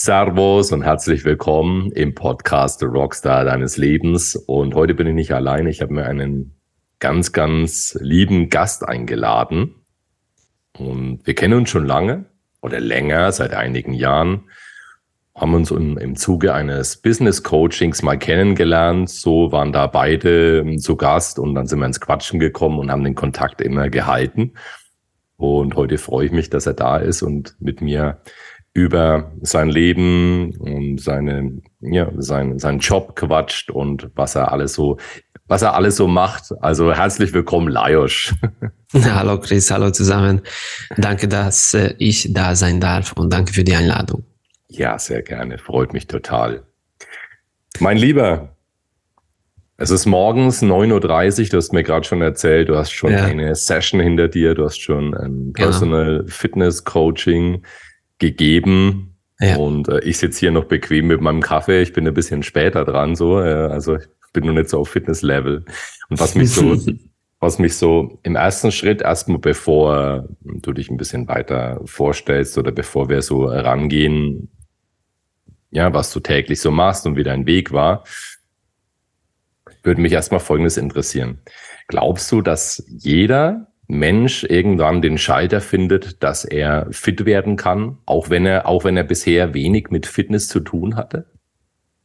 Servus und herzlich willkommen im Podcast The Rockstar deines Lebens. Und heute bin ich nicht alleine. Ich habe mir einen ganz, ganz lieben Gast eingeladen. Und wir kennen uns schon lange oder länger, seit einigen Jahren. Haben uns im Zuge eines Business Coachings mal kennengelernt. So waren da beide ähm, zu Gast und dann sind wir ins Quatschen gekommen und haben den Kontakt immer gehalten. Und heute freue ich mich, dass er da ist und mit mir über sein Leben und seine, ja, sein, seinen Job quatscht und was er alles so, was er alles so macht. Also herzlich willkommen, Lajosch. Hallo Chris, hallo zusammen. Danke, dass äh, ich da sein darf und danke für die Einladung. Ja, sehr gerne. Freut mich total. Mein Lieber, es ist morgens 9.30 Uhr, du hast mir gerade schon erzählt, du hast schon ja. eine Session hinter dir, du hast schon ein genau. Personal genau. Fitness Coaching gegeben. Ja. Und äh, ich sitze hier noch bequem mit meinem Kaffee. Ich bin ein bisschen später dran, so. Äh, also ich bin noch nicht so auf Fitness-Level. Und was mich so, was mich so im ersten Schritt erstmal, bevor du dich ein bisschen weiter vorstellst oder bevor wir so rangehen, ja, was du täglich so machst und wie dein Weg war, würde mich erstmal Folgendes interessieren. Glaubst du, dass jeder Mensch irgendwann den Schalter findet, dass er fit werden kann, auch wenn er, auch wenn er bisher wenig mit Fitness zu tun hatte?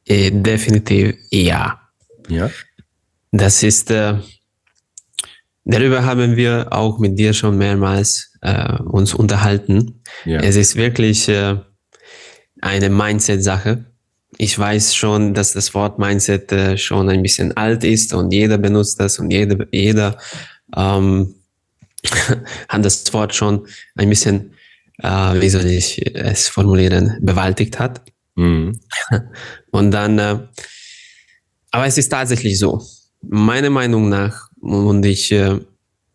Äh, definitiv ja. Ja. Das ist, äh, darüber haben wir auch mit dir schon mehrmals äh, uns unterhalten. Ja. Es ist wirklich äh, eine Mindset-Sache. Ich weiß schon, dass das Wort Mindset äh, schon ein bisschen alt ist und jeder benutzt das und jeder, jeder ähm, hat das Wort schon ein bisschen, äh, wie soll ich es formulieren, bewältigt hat. Mhm. Und dann, äh, aber es ist tatsächlich so, meiner Meinung nach, und ich äh,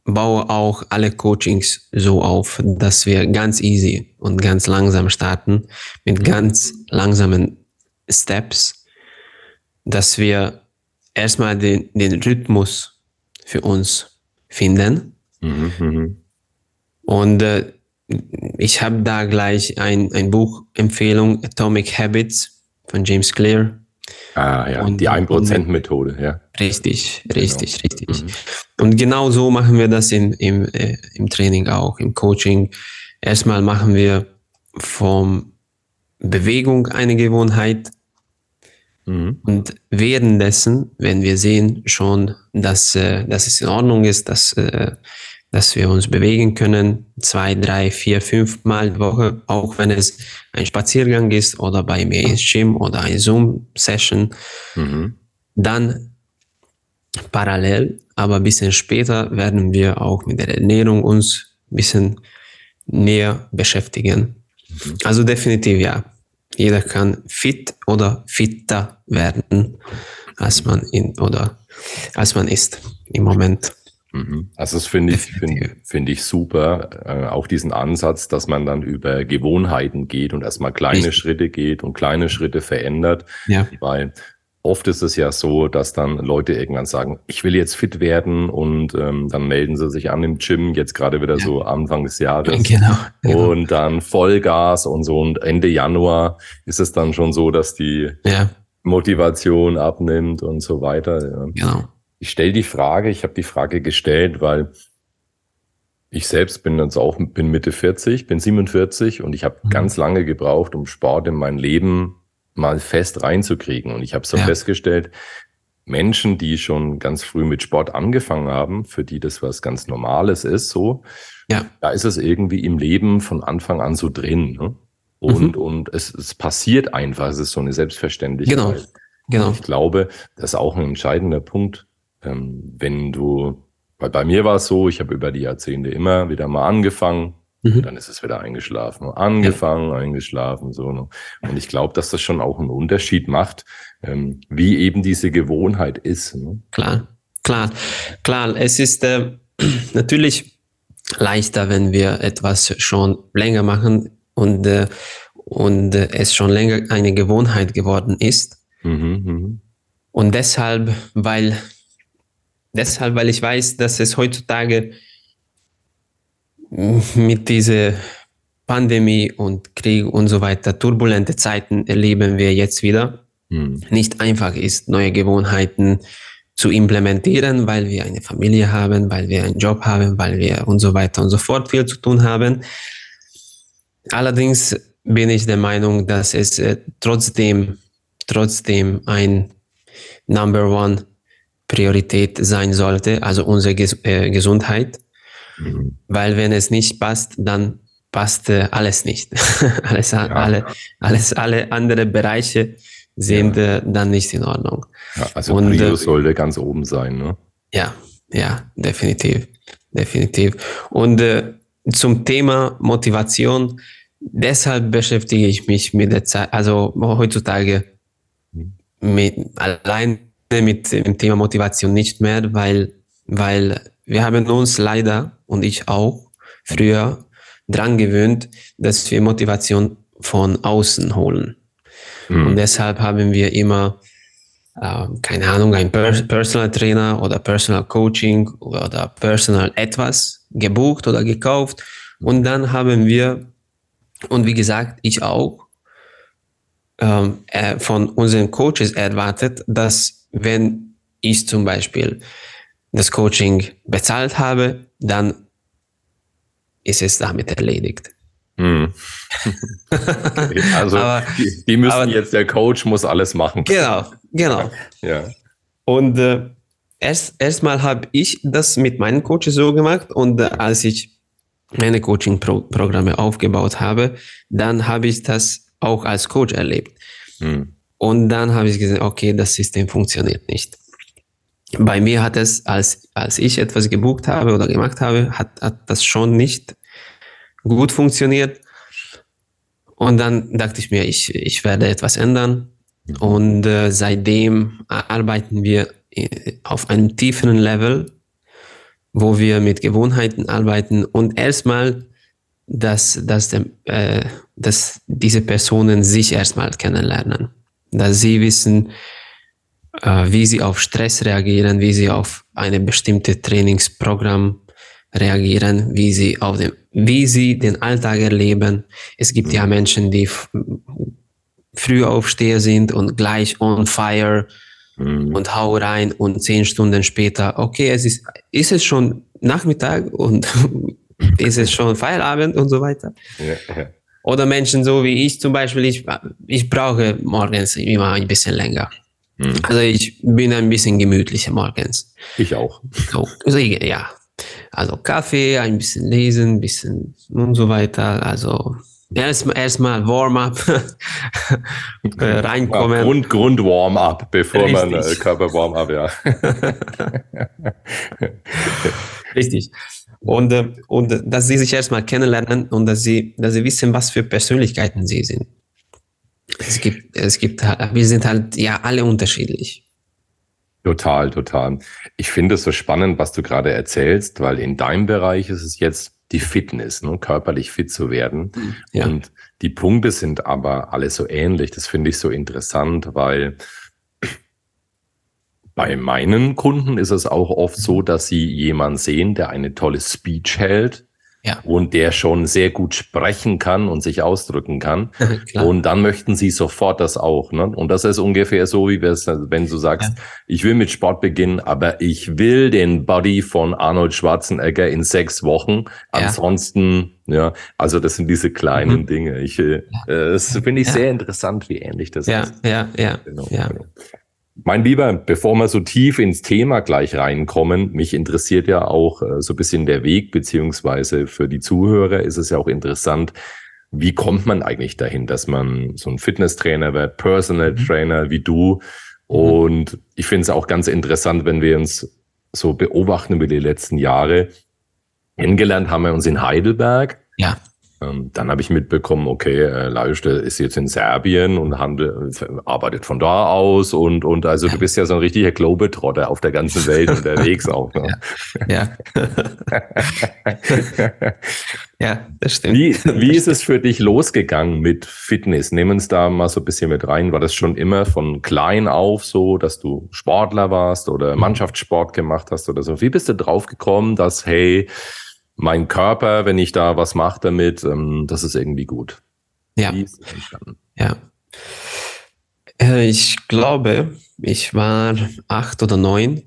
baue auch alle Coachings so auf, dass wir ganz easy und ganz langsam starten, mit ganz langsamen Steps, dass wir erstmal den, den Rhythmus für uns finden Mhm, mhm, Und äh, ich habe da gleich ein, ein Buch Empfehlung Atomic Habits von James Clear. Ah ja, und, die 1%-Methode, ja. Richtig, richtig, genau. richtig. Mhm. Und genau so machen wir das im, im, äh, im Training auch, im Coaching. Erstmal machen wir vom Bewegung eine Gewohnheit. Mhm. Und währenddessen, wenn wir sehen schon, dass, äh, dass es in Ordnung ist, dass äh, dass wir uns bewegen können, zwei, drei, vier, fünf Mal die Woche, auch wenn es ein Spaziergang ist oder bei mir ins Gym oder eine Zoom-Session. Mhm. Dann parallel, aber ein bisschen später werden wir auch mit der Ernährung uns ein bisschen näher beschäftigen. Mhm. Also definitiv ja. Jeder kann fit oder fitter werden, als man in oder als man ist im Moment. Mhm. Also das finde ich, finde find ich super, äh, auch diesen Ansatz, dass man dann über Gewohnheiten geht und erstmal kleine ich. Schritte geht und kleine Schritte verändert. Ja. Weil oft ist es ja so, dass dann Leute irgendwann sagen, ich will jetzt fit werden und ähm, dann melden sie sich an im Gym, jetzt gerade wieder ja. so Anfang des Jahres. Genau, genau. Und dann Vollgas und so und Ende Januar ist es dann schon so, dass die ja. Motivation abnimmt und so weiter. Ja. Genau ich stelle die Frage, ich habe die Frage gestellt, weil ich selbst bin jetzt auch bin Mitte 40, bin 47 und ich habe mhm. ganz lange gebraucht, um Sport in mein Leben mal fest reinzukriegen. Und ich habe so ja. festgestellt, Menschen, die schon ganz früh mit Sport angefangen haben, für die das was ganz Normales ist, so, ja. da ist es irgendwie im Leben von Anfang an so drin. Ne? Und, mhm. und es, es passiert einfach, es ist so eine Selbstverständlichkeit. Genau. Genau. ich glaube, das ist auch ein entscheidender Punkt, ähm, wenn du, weil bei mir war es so, ich habe über die Jahrzehnte immer wieder mal angefangen, mhm. dann ist es wieder eingeschlafen, angefangen, ja. eingeschlafen, so. Ne? Und ich glaube, dass das schon auch einen Unterschied macht, ähm, wie eben diese Gewohnheit ist. Ne? Klar, klar, klar. Es ist äh, natürlich leichter, wenn wir etwas schon länger machen und, äh, und äh, es schon länger eine Gewohnheit geworden ist. Mhm, mh. Und deshalb, weil Deshalb, weil ich weiß, dass es heutzutage mit dieser Pandemie und Krieg und so weiter, turbulente Zeiten erleben wir jetzt wieder. Hm. Nicht einfach ist, neue Gewohnheiten zu implementieren, weil wir eine Familie haben, weil wir einen Job haben, weil wir und so weiter und so fort viel zu tun haben. Allerdings bin ich der Meinung, dass es äh, trotzdem, trotzdem ein Number One Priorität sein sollte, also unsere Ges äh, Gesundheit. Weil wenn es nicht passt, dann passt alles nicht. alles, ja. alle, alles, alle andere Bereiche sind ja. dann nicht in Ordnung. Ja, also Und, Prio äh, sollte ganz oben sein, ne? Ja, ja, definitiv, definitiv. Und äh, zum Thema Motivation, deshalb beschäftige ich mich mit der Zeit, also heutzutage mhm. mit, allein mit dem Thema Motivation nicht mehr, weil, weil wir haben uns leider und ich auch früher dran gewöhnt, dass wir Motivation von außen holen. Mhm. Und deshalb haben wir immer, äh, keine Ahnung, ein Personal Trainer oder Personal Coaching oder Personal etwas gebucht oder gekauft. Und dann haben wir, und wie gesagt, ich auch, ähm, äh, von unseren Coaches erwartet, dass wenn ich zum Beispiel das Coaching bezahlt habe, dann ist es damit erledigt. Hm. Okay, also aber, die, die, müssen aber, jetzt, der Coach muss alles machen. Genau, genau. Ja. Und äh, erst erstmal habe ich das mit meinen Coaches so gemacht und äh, als ich meine Coaching-Programme aufgebaut habe, dann habe ich das auch als Coach erlebt. Hm. Und dann habe ich gesehen, okay, das System funktioniert nicht. Bei mir hat es, als, als ich etwas gebucht habe oder gemacht habe, hat, hat das schon nicht gut funktioniert. Und dann dachte ich mir, ich, ich werde etwas ändern. Und äh, seitdem arbeiten wir äh, auf einem tieferen Level, wo wir mit Gewohnheiten arbeiten und erstmal, dass, dass, dem, äh, dass diese Personen sich erstmal kennenlernen, dass sie wissen, wie sie auf Stress reagieren, wie sie auf eine bestimmte Trainingsprogramm reagieren, wie sie auf dem, wie sie den Alltag erleben. Es gibt ja Menschen, die früh aufsteher sind und gleich on fire mhm. und hau rein und zehn Stunden später, okay, es ist, ist es schon Nachmittag und ist es schon Feierabend und so weiter. Ja. Oder Menschen so wie ich zum Beispiel, ich, ich brauche morgens immer ein bisschen länger. Mhm. Also ich bin ein bisschen gemütlicher morgens. Ich auch. So, also ja, also Kaffee, ein bisschen lesen, ein bisschen und so weiter. Also erstmal erstmal Warm-up äh, reinkommen. Grund, Grund Warm-up, bevor Richtig. man äh, Körper Warm-up, ja. Richtig. Und, äh, und dass sie sich erstmal kennenlernen und dass sie, dass sie wissen, was für Persönlichkeiten sie sind. Es gibt, es gibt, wir sind halt ja alle unterschiedlich. Total, total. Ich finde es so spannend, was du gerade erzählst, weil in deinem Bereich ist es jetzt die Fitness, ne, körperlich fit zu werden. Ja. Und die Punkte sind aber alle so ähnlich. Das finde ich so interessant, weil bei meinen Kunden ist es auch oft so, dass sie jemanden sehen, der eine tolle Speech hält ja. und der schon sehr gut sprechen kann und sich ausdrücken kann. und dann möchten sie sofort das auch. Ne? Und das ist ungefähr so, wie wenn du sagst, ja. ich will mit Sport beginnen, aber ich will den Body von Arnold Schwarzenegger in sechs Wochen. Ja. Ansonsten, ja, also das sind diese kleinen mhm. Dinge. Ich, äh, das finde ich sehr interessant, wie ähnlich das ja, ist. Ja, ja, genau. ja. Genau. Mein Lieber, bevor wir so tief ins Thema gleich reinkommen, mich interessiert ja auch äh, so ein bisschen der Weg, beziehungsweise für die Zuhörer ist es ja auch interessant, wie kommt man eigentlich dahin, dass man so ein Fitnesstrainer wird, Personal mhm. Trainer wie du? Mhm. Und ich finde es auch ganz interessant, wenn wir uns so beobachten über die letzten Jahre. Kennengelernt haben wir uns in Heidelberg. Ja. Ähm, dann habe ich mitbekommen, okay, äh, Leuchte ist jetzt in Serbien und handel, arbeitet von da aus und, und also du bist ja so ein richtiger Globetrotter auf der ganzen Welt unterwegs auch. Ne? Ja. Ja. ja, das stimmt. Wie, wie ist es für dich losgegangen mit Fitness? Nehmen uns da mal so ein bisschen mit rein. War das schon immer von klein auf so, dass du Sportler warst oder mhm. Mannschaftssport gemacht hast oder so? Wie bist du drauf gekommen, dass, hey, mein Körper, wenn ich da was mache damit, ähm, das ist irgendwie gut. Ja. Ja. Äh, ich glaube, ich war acht oder neun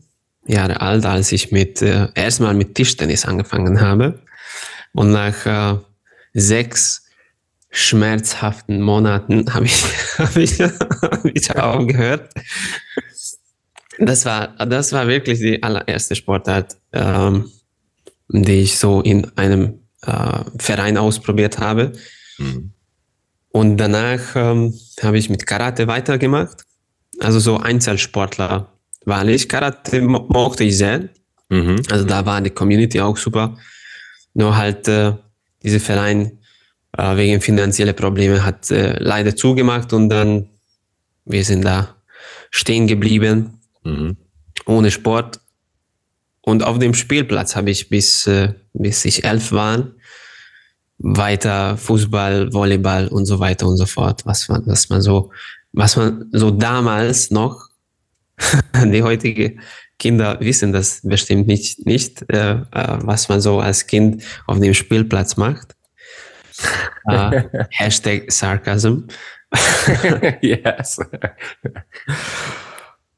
Jahre alt, als ich mit äh, erstmal mit Tischtennis angefangen habe. Und nach äh, sechs schmerzhaften Monaten habe ich, hab ich, hab ich aufgehört. Das war, das war wirklich die allererste Sportart, ähm, die ich so in einem äh, Verein ausprobiert habe. Mhm. Und danach ähm, habe ich mit Karate weitergemacht. Also so Einzelsportler war ich. Karate mo mochte ich sehr. Mhm. Also da war die Community auch super. Nur halt äh, dieser Verein äh, wegen finanzieller Probleme hat äh, leider zugemacht und dann wir sind da stehen geblieben mhm. ohne Sport. Und auf dem Spielplatz habe ich bis, äh, bis ich elf war weiter Fußball, Volleyball und so weiter und so fort, was man, was man so, was man so damals noch, die heutige Kinder wissen das bestimmt nicht, nicht äh, äh was man so als Kind auf dem Spielplatz macht. Äh, Hashtag Sarcasm. yes.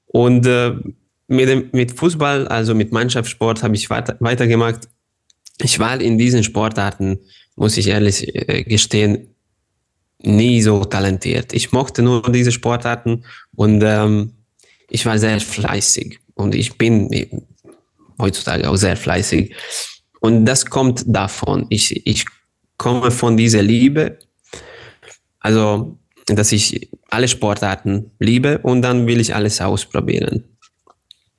Und äh, mit, mit Fußball, also mit Mannschaftssport, habe ich weiter, weitergemacht. Ich war in diesen Sportarten muss ich ehrlich äh, gestehen, nie so talentiert. Ich mochte nur diese Sportarten und ähm, ich war sehr fleißig und ich bin heutzutage auch sehr fleißig. Und das kommt davon. Ich, ich komme von dieser Liebe, also dass ich alle Sportarten liebe und dann will ich alles ausprobieren.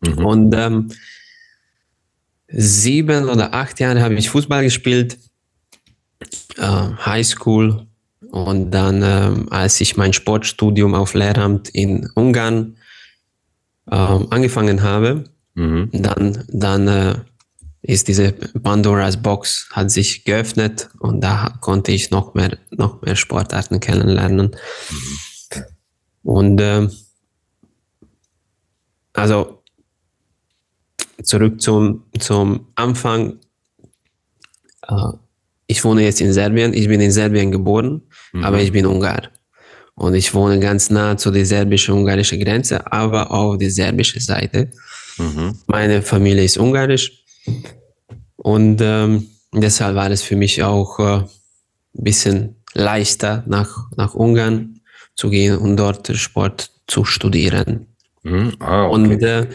Mhm. Und ähm, sieben oder acht Jahre habe ich Fußball gespielt äh, Highschool und dann, äh, als ich mein Sportstudium auf Lehramt in Ungarn äh, angefangen habe, mhm. dann, dann äh, ist diese Pandoras Box hat sich geöffnet und da konnte ich noch mehr, noch mehr Sportarten kennenlernen. Mhm. Und äh, also zurück zum, zum Anfang. Äh, ich wohne jetzt in Serbien, ich bin in Serbien geboren, mhm. aber ich bin Ungar. Und ich wohne ganz nah zu der serbisch-ungarischen Grenze, aber auf der serbischen Seite. Mhm. Meine Familie ist ungarisch. Und ähm, deshalb war es für mich auch äh, ein bisschen leichter, nach, nach Ungarn zu gehen und dort Sport zu studieren. Mhm. Ah, okay. Und äh,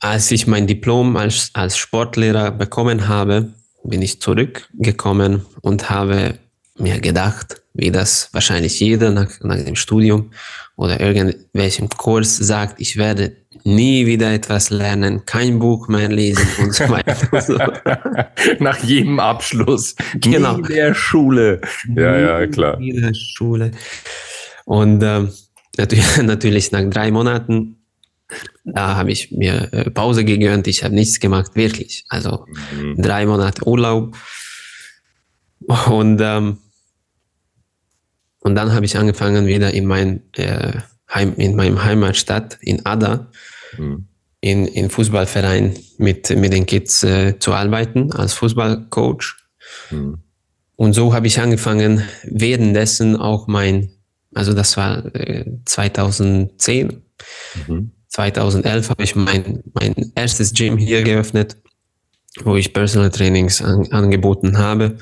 als ich mein Diplom als, als Sportlehrer bekommen habe, bin ich zurückgekommen und habe mir gedacht, wie das wahrscheinlich jeder nach, nach dem Studium oder irgendwelchem Kurs sagt, ich werde nie wieder etwas lernen, kein Buch mehr lesen und so weiter. nach jedem Abschluss. Genau. Nie der Schule. Ja, ja, klar. Nie der Schule. Und ähm, natürlich, natürlich nach drei Monaten da habe ich mir äh, Pause gegönnt, ich habe nichts gemacht, wirklich. Also mhm. drei Monate Urlaub. Und, ähm, und dann habe ich angefangen, wieder in, mein, äh, Heim, in meinem Heimatstadt, in Ada, mhm. in, in Fußballverein mit, mit den Kids äh, zu arbeiten als Fußballcoach. Mhm. Und so habe ich angefangen, währenddessen auch mein, also das war äh, 2010, mhm. 2011 habe ich mein, mein erstes Gym hier geöffnet, wo ich Personal Trainings an, angeboten habe.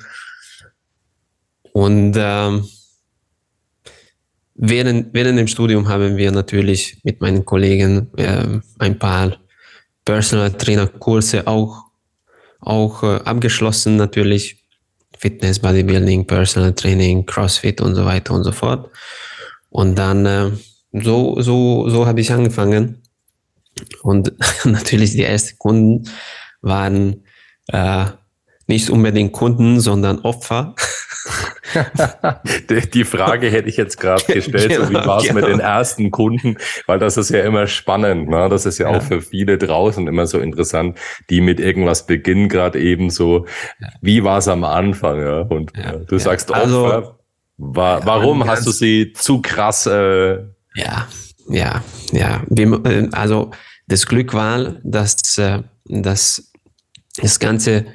Und ähm, während, während dem Studium haben wir natürlich mit meinen Kollegen äh, ein paar Personal Trainer Kurse auch, auch äh, abgeschlossen, natürlich. Fitness, Bodybuilding, Personal Training, CrossFit und so weiter und so fort. Und dann äh, so, so, so habe ich angefangen. Und natürlich die ersten Kunden waren äh, nicht unbedingt Kunden, sondern Opfer. die Frage hätte ich jetzt gerade gestellt, genau, so wie war es genau. mit den ersten Kunden, weil das ist ja immer spannend, ne? das ist ja, ja. auch für viele draußen immer so interessant, die mit irgendwas beginnen, gerade eben so, wie war es am Anfang, ja? und ja, du sagst also, Opfer, war, warum hast du sie zu krass äh, ja, ja, ja. Äh, also das Glück war, dass, äh, dass das Ganze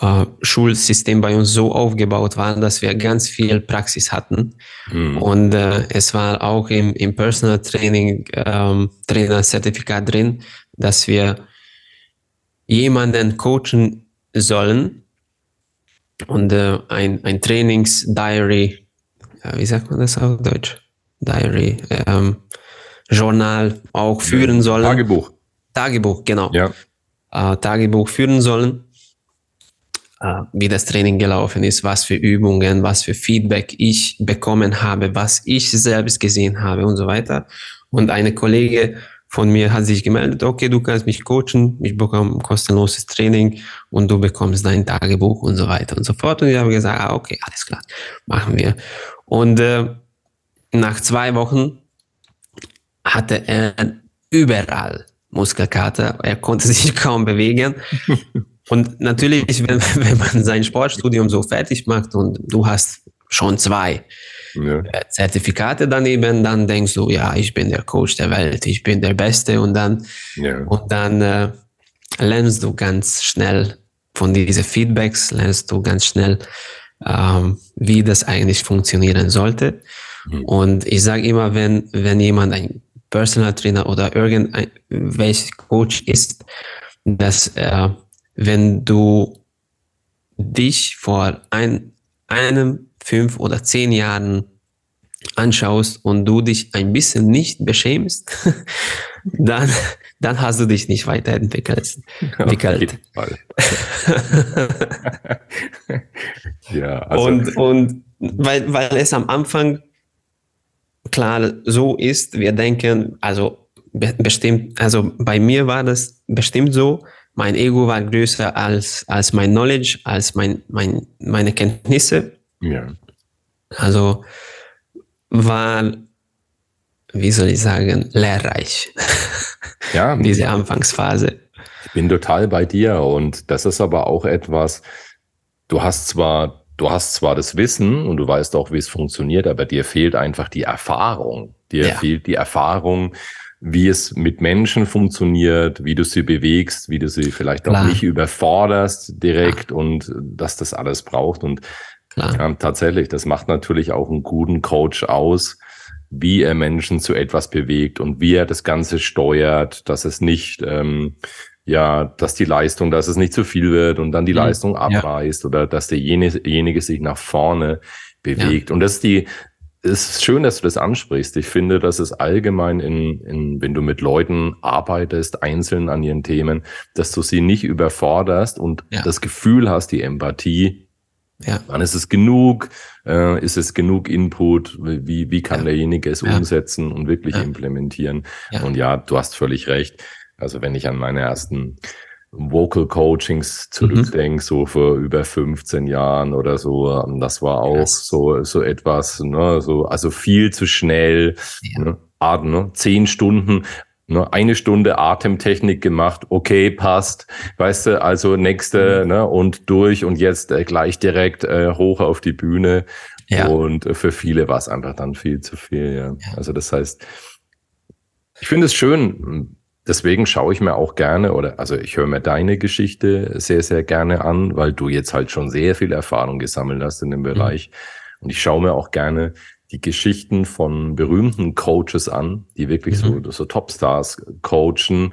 äh, Schulsystem bei uns so aufgebaut war, dass wir ganz viel Praxis hatten. Mhm. Und äh, es war auch im, im Personal Training ähm, Trainer-Zertifikat drin, dass wir jemanden coachen sollen und äh, ein, ein Trainings-Diary, wie sagt man das auf Deutsch? Diary, ähm, Journal auch führen sollen. Tagebuch. Tagebuch, genau. Ja. Äh, Tagebuch führen sollen äh, wie das Training gelaufen ist, was für Übungen, was für Feedback ich bekommen habe, was ich selbst gesehen habe und so weiter. Und eine Kollege von mir hat sich gemeldet, okay, du kannst mich coachen, ich bekomme kostenloses Training und du bekommst dein Tagebuch und so weiter und so fort. Und ich habe gesagt, ah, okay, alles klar, machen wir. Und äh, nach zwei Wochen hatte er überall Muskelkater, er konnte sich kaum bewegen Und natürlich, wenn, wenn man sein Sportstudium so fertig macht und du hast schon zwei ja. Äh, Zertifikate daneben, dann denkst du, ja, ich bin der Coach der Welt, ich bin der Beste und dann, ja. und dann äh, lernst du ganz schnell von diesen Feedbacks, lernst du ganz schnell, ähm, wie das eigentlich funktionieren sollte. Mhm. Und ich sage immer, wenn, wenn jemand ein Personal Trainer oder irgendein welcher Coach ist, dass er wenn du dich vor ein, einem, fünf oder zehn Jahren anschaust und du dich ein bisschen nicht beschämst, dann, dann hast du dich nicht weiterentwickelt. Entwickelt. ja, also und, und weil, weil es am Anfang klar so ist, wir denken, also bestimmt, also bei mir war das bestimmt so, mein Ego war größer als, als mein Knowledge, als mein, mein, meine Kenntnisse. Ja. Also war, wie soll ich sagen, lehrreich. Ja. Diese Anfangsphase. Ich bin total bei dir und das ist aber auch etwas, du hast zwar, du hast zwar das Wissen und du weißt auch, wie es funktioniert, aber dir fehlt einfach die Erfahrung. Dir ja. fehlt die Erfahrung, wie es mit Menschen funktioniert, wie du sie bewegst, wie du sie vielleicht Klar. auch nicht überforderst direkt Klar. und dass das alles braucht. Und ja, tatsächlich, das macht natürlich auch einen guten Coach aus, wie er Menschen zu etwas bewegt und wie er das Ganze steuert, dass es nicht, ähm, ja, dass die Leistung, dass es nicht zu viel wird und dann die mhm. Leistung abreißt ja. oder dass derjenige sich nach vorne bewegt. Ja. Und das ist die, es ist schön, dass du das ansprichst. Ich finde, dass es allgemein in, in, wenn du mit Leuten arbeitest, einzeln an ihren Themen, dass du sie nicht überforderst und ja. das Gefühl hast, die Empathie, ja. wann ist es genug, äh, ist es genug Input, wie, wie kann ja. derjenige es ja. umsetzen und wirklich implementieren. Und ja, du hast völlig recht. Also wenn ich an meine ersten Vocal Coachings zurückdenke, mhm. so vor über 15 Jahren oder so. Ähm, das war auch yes. so, so etwas, ne, so, also viel zu schnell, ja. ne, Atem, ne, zehn Stunden, ne, eine Stunde Atemtechnik gemacht, okay, passt, weißt du, also nächste, mhm. ne, und durch und jetzt äh, gleich direkt äh, hoch auf die Bühne. Ja. Und äh, für viele war es einfach dann viel zu viel, ja. ja. Also das heißt, ich finde es schön, deswegen schaue ich mir auch gerne oder also ich höre mir deine Geschichte sehr, sehr gerne an, weil du jetzt halt schon sehr viel Erfahrung gesammelt hast in dem mhm. Bereich. Mhm. Und ich schaue mir auch gerne die Geschichten von berühmten Coaches an, die wirklich mhm. so, so Topstars coachen,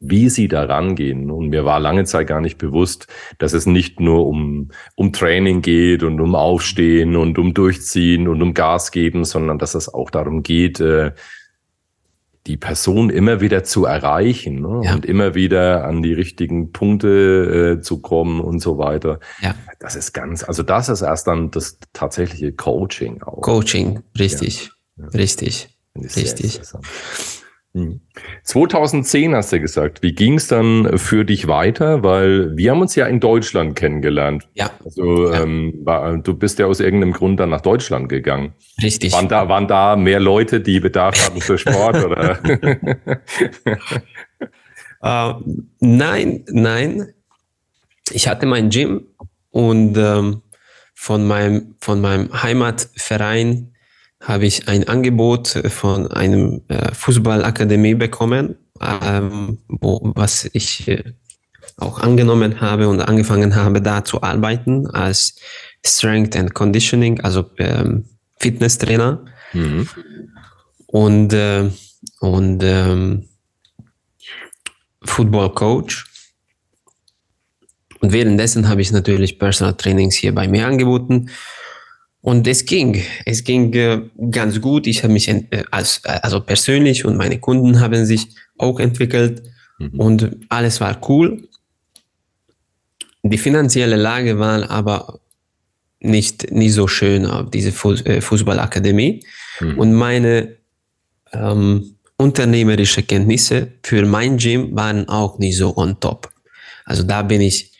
wie sie da rangehen. Und mir war lange Zeit gar nicht bewusst, dass es nicht nur um, um Training geht und um Aufstehen und um Durchziehen und um Gas geben, sondern dass es auch darum geht, äh, die Person immer wieder zu erreichen ne? ja. und immer wieder an die richtigen Punkte äh, zu kommen und so weiter. Ja. Das ist ganz, also das ist erst dann das tatsächliche Coaching auch. Coaching, richtig, ja. richtig, richtig. 2010 hm. hast du gesagt. Wie ging es dann für dich weiter? Weil wir haben uns ja in Deutschland kennengelernt. Ja. Also ja. Ähm, du bist ja aus irgendeinem Grund dann nach Deutschland gegangen. Richtig. Waren da, waren da mehr Leute, die Bedarf hatten für Sport oder? uh, nein, nein. Ich hatte mein Gym und ähm, von meinem von meinem Heimatverein habe ich ein Angebot von einem äh, Fußballakademie bekommen, ähm, wo, was ich äh, auch angenommen habe und angefangen habe, da zu arbeiten als Strength and Conditioning, also ähm, Fitnesstrainer. Mhm. Und, äh, und ähm, Football Coach. Und währenddessen habe ich natürlich Personal Trainings hier bei mir angeboten. Und es ging, es ging äh, ganz gut. Ich habe mich äh, als, also persönlich und meine Kunden haben sich auch entwickelt mhm. und alles war cool. Die finanzielle Lage war aber nicht, nicht so schön auf diese äh, Fußballakademie. Mhm. Und meine ähm, unternehmerische Kenntnisse für mein Gym waren auch nicht so on top. Also da bin ich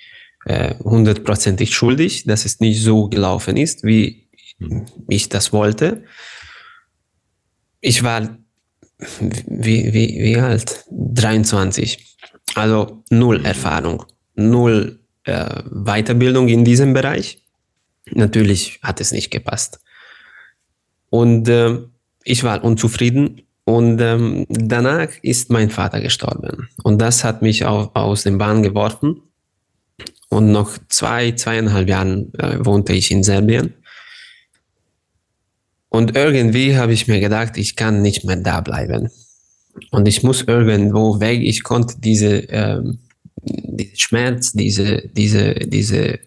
äh, hundertprozentig äh, schuldig, dass es nicht so gelaufen ist, wie. Ich das wollte. Ich war wie, wie, wie alt? 23. Also null. Erfahrung, null äh, Weiterbildung in diesem Bereich. Natürlich hat es nicht gepasst. Und äh, ich war unzufrieden und ähm, danach ist mein Vater gestorben. Und das hat mich auch aus dem Bahn geworfen. Und noch zwei, zweieinhalb Jahren äh, wohnte ich in Serbien. Und irgendwie habe ich mir gedacht, ich kann nicht mehr da bleiben. Und ich muss irgendwo weg. Ich konnte diese, ähm, diese Schmerz, diese, diese, diese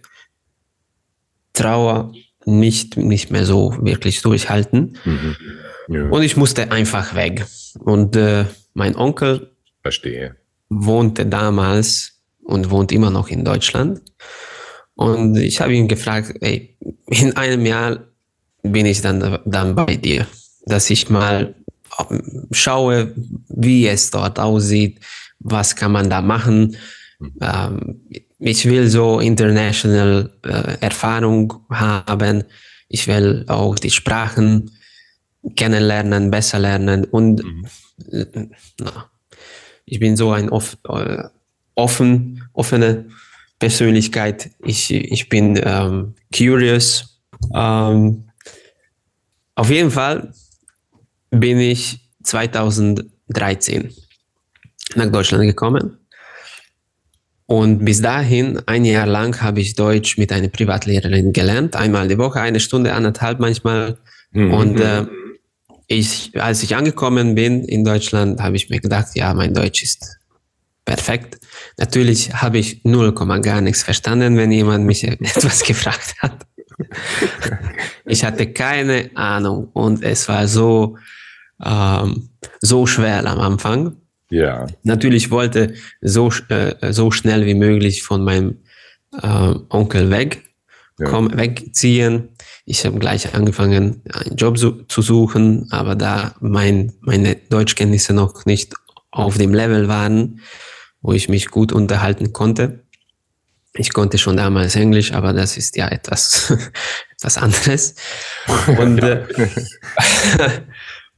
Trauer nicht, nicht mehr so wirklich durchhalten. Mhm. Ja. Und ich musste einfach weg. Und äh, mein Onkel Verstehe. wohnte damals und wohnt immer noch in Deutschland. Und ich habe ihn gefragt, ey, in einem Jahr bin ich dann, dann bei dir, dass ich mal ähm, schaue, wie es dort aussieht, was kann man da machen. Ähm, ich will so international äh, Erfahrung haben. Ich will auch die Sprachen kennenlernen, besser lernen und mhm. Äh, na, ich bin so ein off, äh, offen, offene Persönlichkeit. Ich, ich bin ähm, curious. Ähm, auf jeden Fall bin ich 2013 nach Deutschland gekommen. Und bis dahin, ein Jahr lang, habe ich Deutsch mit einer Privatlehrerin gelernt. Einmal die Woche, eine Stunde, anderthalb manchmal. Mhm. Und äh, ich, als ich angekommen bin in Deutschland, habe ich mir gedacht, ja, mein Deutsch ist perfekt. Natürlich habe ich null Komma gar nichts verstanden, wenn jemand mich etwas gefragt hat. Ich hatte keine Ahnung und es war so, ähm, so schwer am Anfang. Ja. Natürlich wollte so, äh, so schnell wie möglich von meinem äh, Onkel weg, ja. komm, wegziehen. Ich habe gleich angefangen, einen Job zu, zu suchen, aber da mein, meine Deutschkenntnisse noch nicht auf dem Level waren, wo ich mich gut unterhalten konnte. Ich konnte schon damals Englisch, aber das ist ja etwas, etwas anderes. Und, äh,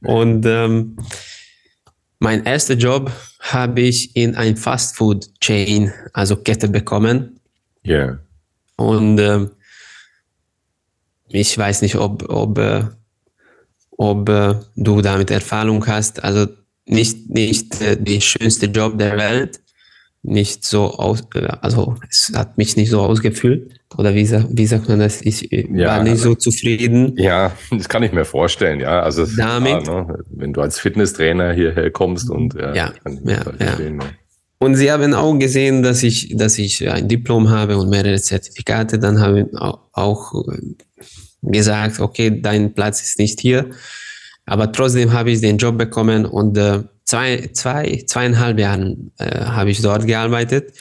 und ähm, mein erster Job habe ich in ein Fastfood-Chain, also Kette bekommen. Ja. Yeah. Und ähm, ich weiß nicht, ob, ob, äh, ob äh, du damit Erfahrung hast. Also nicht, nicht äh, der schönste Job der Welt, nicht so aus, also es hat mich nicht so ausgefüllt. Oder wie, wie sagt man das? Ich ja, war nicht so zufrieden. Ja, das kann ich mir vorstellen, ja. Also damit, ja, ne? wenn du als Fitnesstrainer hierher kommst und ja, ja, ja, ja. Ne? Und sie haben auch gesehen, dass ich, dass ich ein Diplom habe und mehrere Zertifikate. Dann haben auch gesagt, okay, dein Platz ist nicht hier. Aber trotzdem habe ich den Job bekommen und äh, zwei, zwei, zweieinhalb Jahren äh, habe ich dort gearbeitet.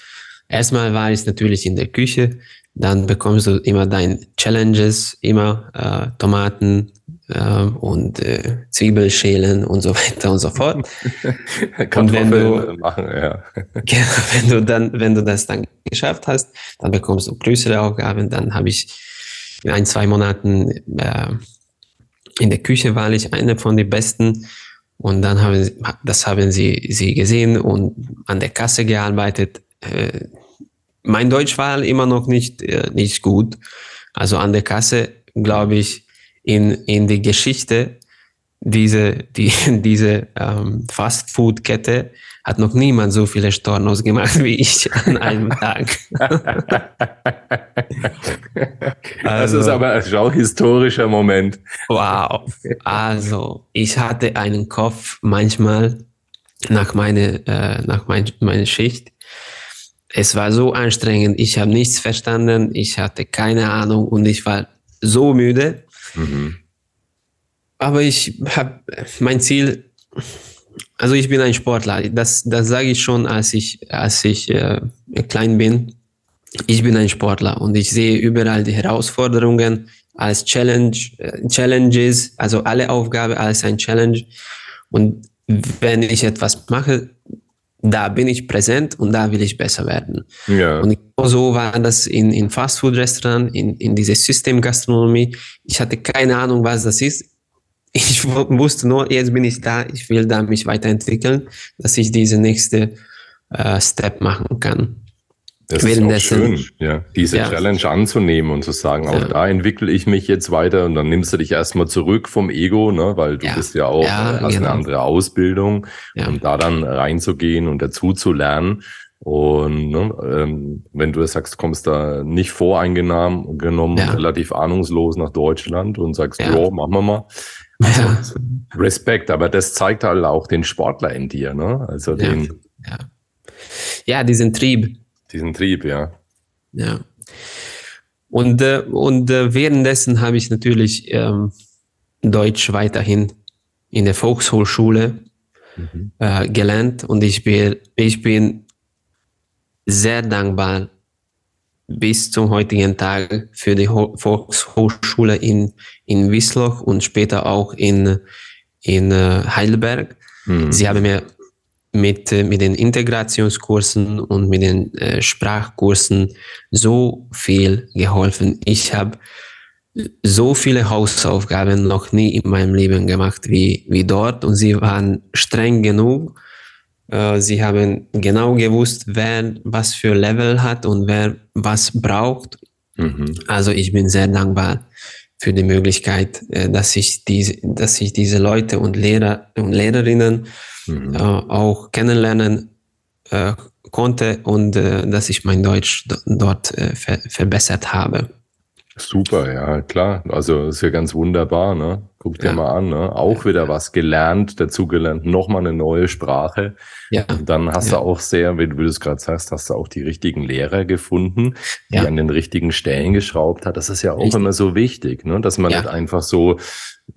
Erstmal war ich natürlich in der Küche, dann bekommst du immer deine Challenges, immer äh, Tomaten äh, und äh, Zwiebelschälen und so weiter und so fort. und wenn du, machen, ja. wenn du dann, wenn du das dann geschafft hast, dann bekommst du größere Aufgaben. Dann habe ich in ein, zwei Monaten äh, in der Küche war ich einer von den Besten. Und dann haben sie, das haben sie, sie gesehen und an der Kasse gearbeitet. Äh, mein Deutsch war immer noch nicht, äh, nicht gut. Also an der Kasse, glaube ich, in, in die Geschichte diese, die, diese ähm, Fastfood-Kette hat noch niemand so viele Stornos gemacht wie ich an einem Tag. das ist also aber ein auch historischer Moment. Wow. Also, ich hatte einen Kopf manchmal nach meiner, äh, nach mein, meiner Schicht. Es war so anstrengend. Ich habe nichts verstanden. Ich hatte keine Ahnung und ich war so müde. Mhm. Aber ich habe mein Ziel, also ich bin ein Sportler. Das, das sage ich schon, als ich, als ich äh, klein bin. Ich bin ein Sportler und ich sehe überall die Herausforderungen als Challenge, äh, Challenges, also alle Aufgaben als ein Challenge. Und wenn ich etwas mache, da bin ich präsent und da will ich besser werden. Ja. Und so war das in, in Fastfood-Restaurant, in, in diese Systemgastronomie. Ich hatte keine Ahnung, was das ist. Ich wusste nur, jetzt bin ich da, ich will da mich weiterentwickeln, dass ich diese nächste äh, Step machen kann. Das ist auch schön, ja, diese ja. Challenge anzunehmen und zu sagen, auch ja. da entwickle ich mich jetzt weiter und dann nimmst du dich erstmal zurück vom Ego, ne, weil du ja. bist ja auch, ja, hast genau. eine andere Ausbildung, um da dann reinzugehen und dazu zu lernen. Und ne, ähm, wenn du sagst, kommst da nicht voreingenommen, genommen, relativ ahnungslos nach Deutschland und sagst, ja, machen wir mal. Also, Respekt, aber das zeigt halt auch den Sportler in dir, ne? Also den. Ja, ja diesen Trieb diesen Trieb, ja. Ja. Und, äh, und äh, währenddessen habe ich natürlich ähm, Deutsch weiterhin in der Volkshochschule mhm. äh, gelernt und ich bin, ich bin sehr dankbar bis zum heutigen Tag für die Ho Volkshochschule in, in Wiesloch und später auch in, in äh, Heidelberg. Mhm. Sie haben mir mit, äh, mit den Integrationskursen und mit den äh, Sprachkursen so viel geholfen. Ich habe so viele Hausaufgaben noch nie in meinem Leben gemacht wie, wie dort und sie waren streng genug. Äh, sie haben genau gewusst, wer was für Level hat und wer was braucht. Mhm. Also ich bin sehr dankbar für die Möglichkeit, äh, dass ich diese, dass ich diese Leute und Lehrer und Lehrerinnen mhm. äh, auch kennenlernen konnte und dass ich mein Deutsch dort ver verbessert habe. Super, ja, klar. Also ist ja ganz wunderbar, ne? Guck dir ja. mal an, ne? Auch wieder was gelernt, dazugelernt, nochmal eine neue Sprache. Ja. Und dann hast ja. du auch sehr, wie du es gerade sagst, hast du auch die richtigen Lehrer gefunden, die ja. an den richtigen Stellen geschraubt hat. Das ist ja auch Richtig. immer so wichtig, ne? Dass man nicht einfach so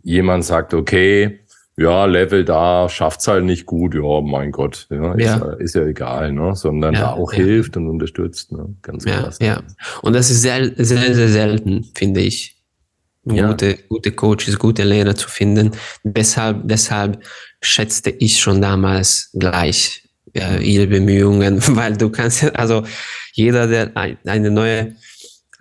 jemand sagt, okay, ja, Level da, schafft's halt nicht gut, ja, mein Gott, ja, ja. Ist, ist, ja egal, ne? sondern ja, auch hilft und unterstützt. Ne? Ganz ja, krass. Ja. Und das ist sehr, sehr, sehr selten, finde ich. Gute, gute Coaches, gute Lehrer zu finden. Deshalb, deshalb schätzte ich schon damals gleich äh, ihre Bemühungen, weil du kannst, also jeder, der eine neue,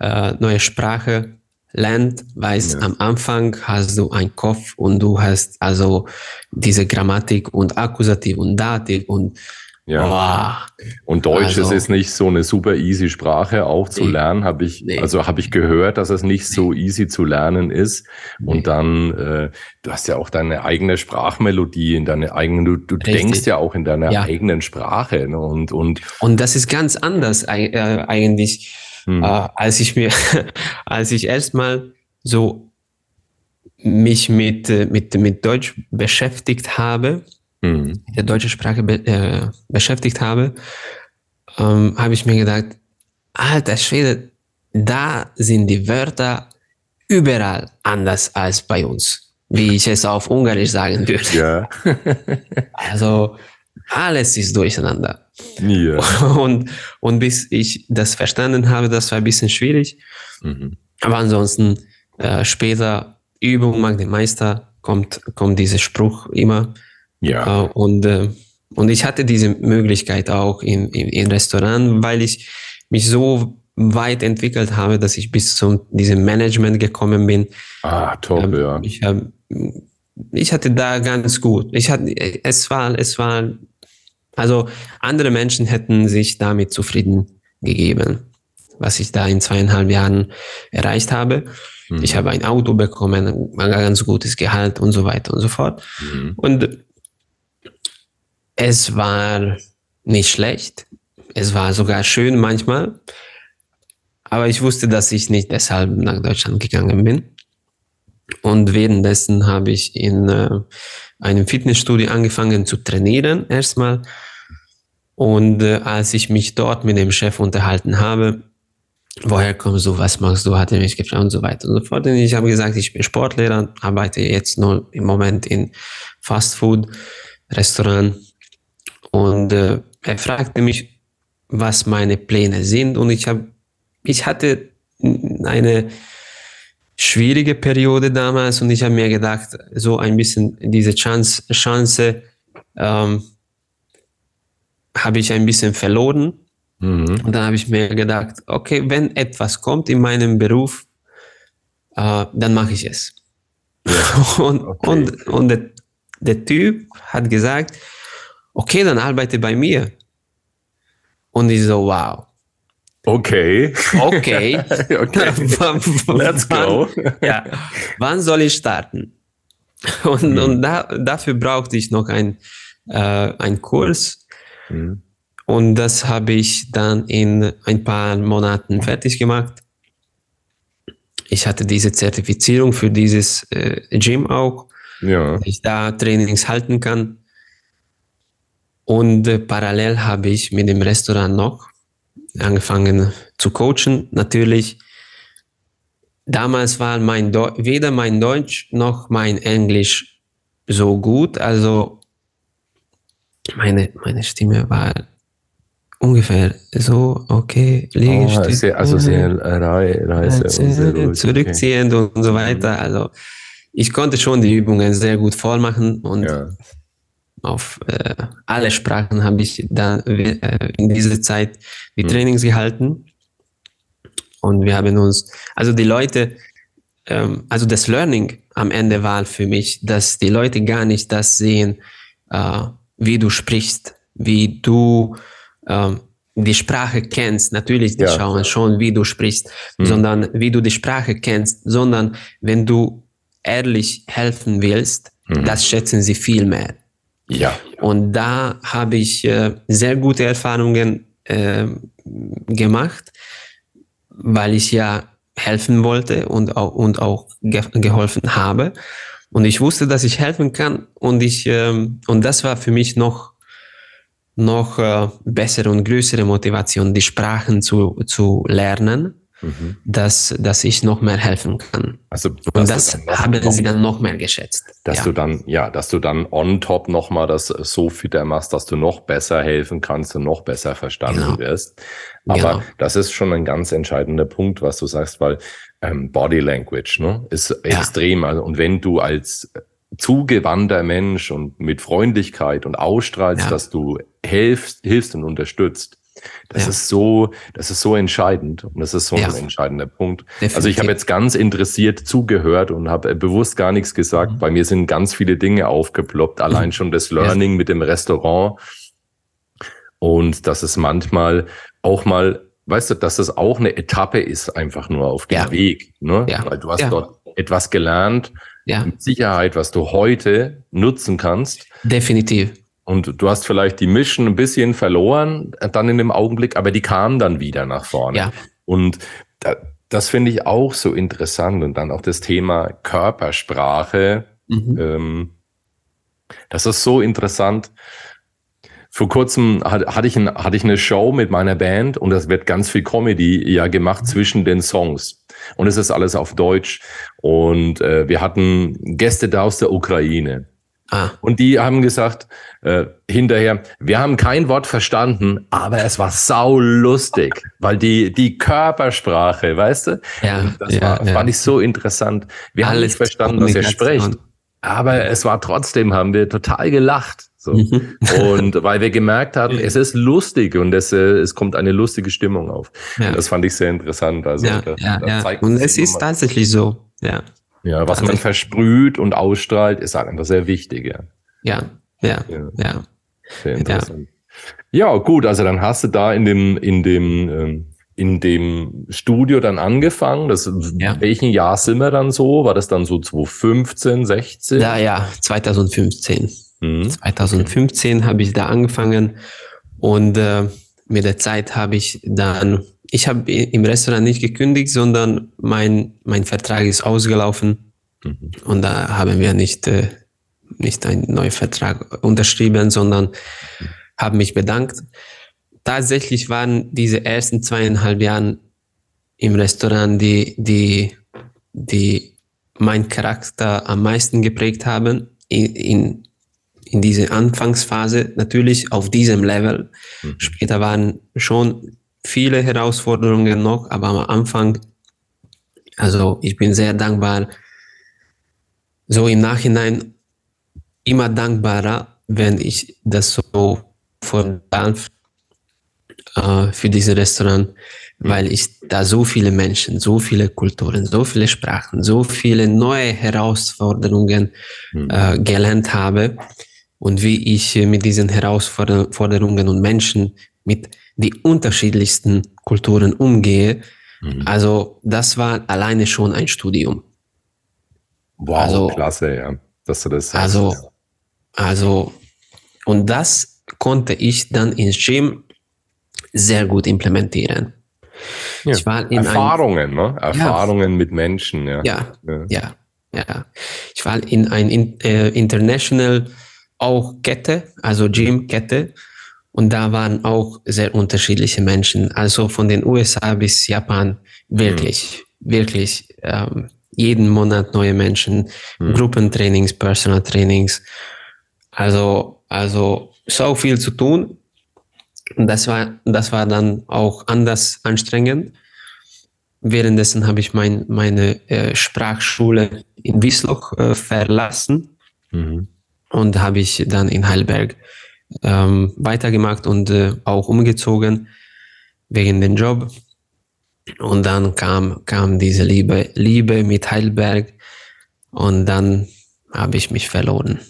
äh, neue Sprache lernt, weiß, ja. am Anfang hast du einen Kopf und du hast also diese Grammatik und Akkusativ und Dativ und ja. Oh. Und Deutsch also, ist nicht so eine super easy Sprache auch zu nee, lernen, habe ich nee, also habe ich gehört, dass es nicht nee. so easy zu lernen ist. Und dann äh, du hast ja auch deine eigene Sprachmelodie in deine eigenen du, du denkst ja auch in deiner ja. eigenen Sprache ne? und und und das ist ganz anders äh, eigentlich hm. Äh, als ich mir, als ich erstmal so mich mit, äh, mit, mit Deutsch beschäftigt habe, hm. der deutschen Sprache be, äh, beschäftigt habe, ähm, habe ich mir gedacht, alter Schwede, da sind die Wörter überall anders als bei uns, wie ich es auf Ungarisch sagen würde. Ja. also alles ist durcheinander. Ja. Und, und bis ich das verstanden habe, das war ein bisschen schwierig. Mhm. Aber ansonsten äh, später Übung mag den Meister, kommt, kommt dieser Spruch immer. Ja. Äh, und, äh, und ich hatte diese Möglichkeit auch im, im, im Restaurant, weil ich mich so weit entwickelt habe, dass ich bis zu diesem Management gekommen bin. Ah, top, ähm, ja. Ich, hab, ich hatte da ganz gut. Ich hatte, es war, es war also andere Menschen hätten sich damit zufrieden gegeben. was ich da in zweieinhalb Jahren erreicht habe. Mhm. Ich habe ein Auto bekommen, ein ganz gutes Gehalt und so weiter und so fort. Mhm. Und es war nicht schlecht. Es war sogar schön manchmal. Aber ich wusste, dass ich nicht deshalb nach Deutschland gegangen bin. Und währenddessen habe ich in äh, einem Fitnessstudio angefangen zu trainieren erstmal. Und äh, als ich mich dort mit dem Chef unterhalten habe, woher kommst du, was machst du, hat er mich gefragt und so weiter und so fort. Und ich habe gesagt, ich bin Sportlehrer, arbeite jetzt nur im Moment in Fastfood, Restaurant. Und äh, er fragte mich, was meine Pläne sind. Und ich habe, ich hatte eine schwierige Periode damals und ich habe mir gedacht, so ein bisschen diese Chance, Chance ähm, habe ich ein bisschen verloren. Mhm. Und dann habe ich mir gedacht, okay, wenn etwas kommt in meinem Beruf, äh, dann mache ich es. Ja. und, okay. und, und der, der Typ hat gesagt, okay, dann arbeite bei mir. Und ich so, wow. Okay. Okay. okay. Let's go. Wann, ja. Wann soll ich starten? Und, mhm. und da, dafür brauchte ich noch ein, äh, einen Kurs. Mhm. Und das habe ich dann in ein paar Monaten fertig gemacht. Ich hatte diese Zertifizierung für dieses äh, Gym auch, ja. dass ich da Trainings halten kann. Und äh, parallel habe ich mit dem Restaurant noch angefangen zu coachen. Natürlich, damals war mein Deu weder mein Deutsch noch mein Englisch so gut. Also meine, meine Stimme war ungefähr so, okay, Liegestütze. Oh, sehr, also sehr leise und zurückziehend okay. und so weiter. Also ich konnte schon die Übungen sehr gut vormachen und ja auf äh, alle Sprachen habe ich da äh, in dieser Zeit die mhm. Trainings gehalten. Und wir haben uns, also die Leute, ähm, also das Learning am Ende war für mich, dass die Leute gar nicht das sehen, äh, wie du sprichst, wie du ähm, die Sprache kennst. Natürlich, die ja. schauen schon, wie du sprichst, mhm. sondern wie du die Sprache kennst, sondern wenn du ehrlich helfen willst, mhm. das schätzen sie viel mehr. Ja. Und da habe ich äh, sehr gute Erfahrungen äh, gemacht, weil ich ja helfen wollte und auch, und auch ge geholfen habe. Und ich wusste, dass ich helfen kann und ich, ähm, und das war für mich noch, noch äh, bessere und größere Motivation, die Sprachen zu, zu lernen mhm. dass, dass ich noch mehr helfen kann. Also, und das haben sie dann noch mehr geschätzt. Dass ja. du dann, ja, dass du dann on top nochmal das so fitter machst, dass du noch besser helfen kannst und noch besser verstanden genau. wirst. Aber genau. das ist schon ein ganz entscheidender Punkt, was du sagst, weil ähm, Body Language ne, ist ja. extrem. Also, und wenn du als zugewandter Mensch und mit Freundlichkeit und ausstrahlst, ja. dass du hilfst, hilfst und unterstützt, das ja. ist so, das ist so entscheidend und das ist so ja. ein entscheidender Punkt. Definitiv. Also ich habe jetzt ganz interessiert zugehört und habe bewusst gar nichts gesagt. Mhm. Bei mir sind ganz viele Dinge aufgeploppt, allein mhm. schon das Learning ja. mit dem Restaurant und dass es manchmal auch mal, weißt du, dass das auch eine Etappe ist, einfach nur auf dem Weg, ne? Ja. Weil du hast dort etwas gelernt, mit Sicherheit, was du heute nutzen kannst. Definitiv. Und du hast vielleicht die Mission ein bisschen verloren, äh, dann in dem Augenblick, aber die kamen dann wieder nach vorne. Ja. Und da, das finde ich auch so interessant. Und dann auch das Thema Körpersprache. Mhm. Ähm, das ist so interessant. Vor kurzem hatte ich, ein, hatte ich eine Show mit meiner Band und das wird ganz viel Comedy ja gemacht mhm. zwischen den Songs. Und es ist alles auf Deutsch. Und äh, wir hatten Gäste da aus der Ukraine. Ah. Und die haben gesagt, äh, hinterher, wir haben kein Wort verstanden, aber es war sau lustig, weil die, die Körpersprache, weißt du? Ja, das ja, war, ja. fand ich so interessant. Wir Alles haben nicht verstanden, was er spricht. Aber es war trotzdem, haben wir total gelacht. So. Mhm. Und weil wir gemerkt haben, es ist lustig und es, äh, es kommt eine lustige Stimmung auf. Ja. Das fand ich sehr interessant. Also ja, da, ja, da ja. Und es ist tatsächlich so. Ja. Ja, was man versprüht und ausstrahlt, ist halt einfach sehr wichtig. Ja, ja, ja. ja. ja. Sehr interessant. Ja. ja, gut, also dann hast du da in dem, in dem ähm, in dem Studio dann angefangen? Das, ja. Welchen Jahr sind wir dann so? War das dann so 2015, 16? Ja, ja, 2015. Mhm. 2015 okay. habe ich da angefangen und äh, mit der Zeit habe ich dann, ich habe im Restaurant nicht gekündigt, sondern mein, mein Vertrag ist ausgelaufen mhm. und da haben wir nicht, äh, nicht einen neuen Vertrag unterschrieben, sondern mhm. haben mich bedankt tatsächlich waren diese ersten zweieinhalb Jahren im Restaurant, die, die, die mein Charakter am meisten geprägt haben, in, in, in dieser Anfangsphase, natürlich auf diesem Level. Mhm. Später waren schon viele Herausforderungen noch, aber am Anfang, also ich bin sehr dankbar, so im Nachhinein immer dankbarer, wenn ich das so von darf, äh, für dieses Restaurant, weil ich da so viele Menschen, so viele Kulturen, so viele Sprachen, so viele neue Herausforderungen mhm. äh, gelernt habe und wie ich mit diesen Herausforderungen und Menschen mit die unterschiedlichsten Kulturen umgehe. Mhm. Also das war alleine schon ein Studium. Wow, also, klasse, ja, dass du das sagst. Also, also, und das konnte ich dann ins Gym sehr gut implementieren. Ja. Ich war in Erfahrungen, ein, ne? Erfahrungen ja. mit Menschen, ja. ja. Ja, ja, ja. Ich war in ein in, äh, International auch Kette, also Gym-Kette. Und da waren auch sehr unterschiedliche Menschen. Also von den USA bis Japan wirklich, mhm. wirklich ähm, jeden Monat neue Menschen, mhm. Gruppentrainings, Personal Trainings. Also, also so viel zu tun. Und das war, das war dann auch anders anstrengend. Währenddessen habe ich mein, meine äh, Sprachschule in Wiesloch äh, verlassen mhm. und habe ich dann in Heidelberg ähm, weitergemacht und äh, auch umgezogen wegen dem Job. Und dann kam, kam diese Liebe, Liebe mit Heidelberg und dann habe ich mich verloren.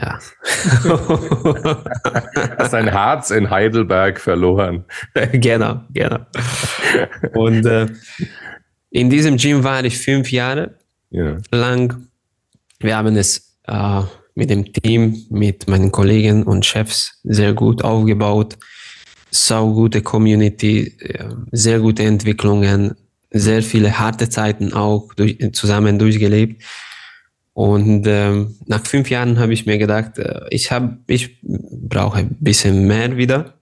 Ja. Hast dein Herz in Heidelberg verloren. genau, genau. Und äh, in diesem Gym war ich fünf Jahre ja. lang. Wir haben es äh, mit dem Team, mit meinen Kollegen und Chefs sehr gut aufgebaut. Sau gute Community, sehr gute Entwicklungen, sehr viele harte Zeiten auch durch, zusammen durchgelebt. Und ähm, nach fünf Jahren habe ich mir gedacht, äh, ich habe, ich brauche ein bisschen mehr wieder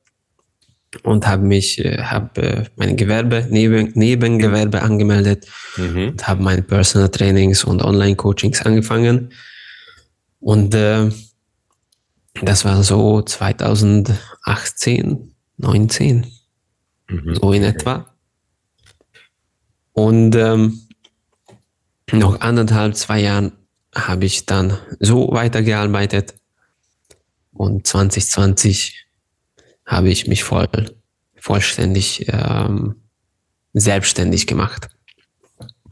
und habe mich, äh, habe äh, mein Gewerbe, neben, Nebengewerbe angemeldet mhm. und habe meine Personal Trainings und Online Coachings angefangen. Und äh, das war so 2018, 19, mhm. so in etwa. Und ähm, noch anderthalb, zwei Jahren habe ich dann so weitergearbeitet und 2020 habe ich mich voll, vollständig ähm, selbstständig gemacht.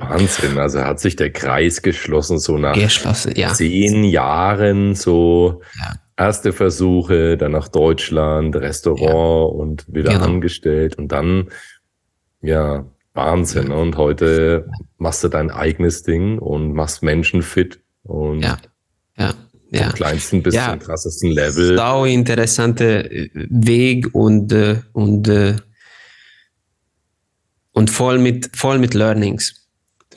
Wahnsinn, also hat sich der Kreis geschlossen, so nach geschlossen, ja. zehn Jahren, so ja. erste Versuche, dann nach Deutschland, Restaurant ja. und wieder genau. angestellt und dann, ja, Wahnsinn. Und heute machst du dein eigenes Ding und machst Menschen fit und ja, ja. Ja. Vom kleinsten bis zum krassesten Level. Sau interessante äh, Weg und, äh, und, äh, und voll mit, voll mit Learnings.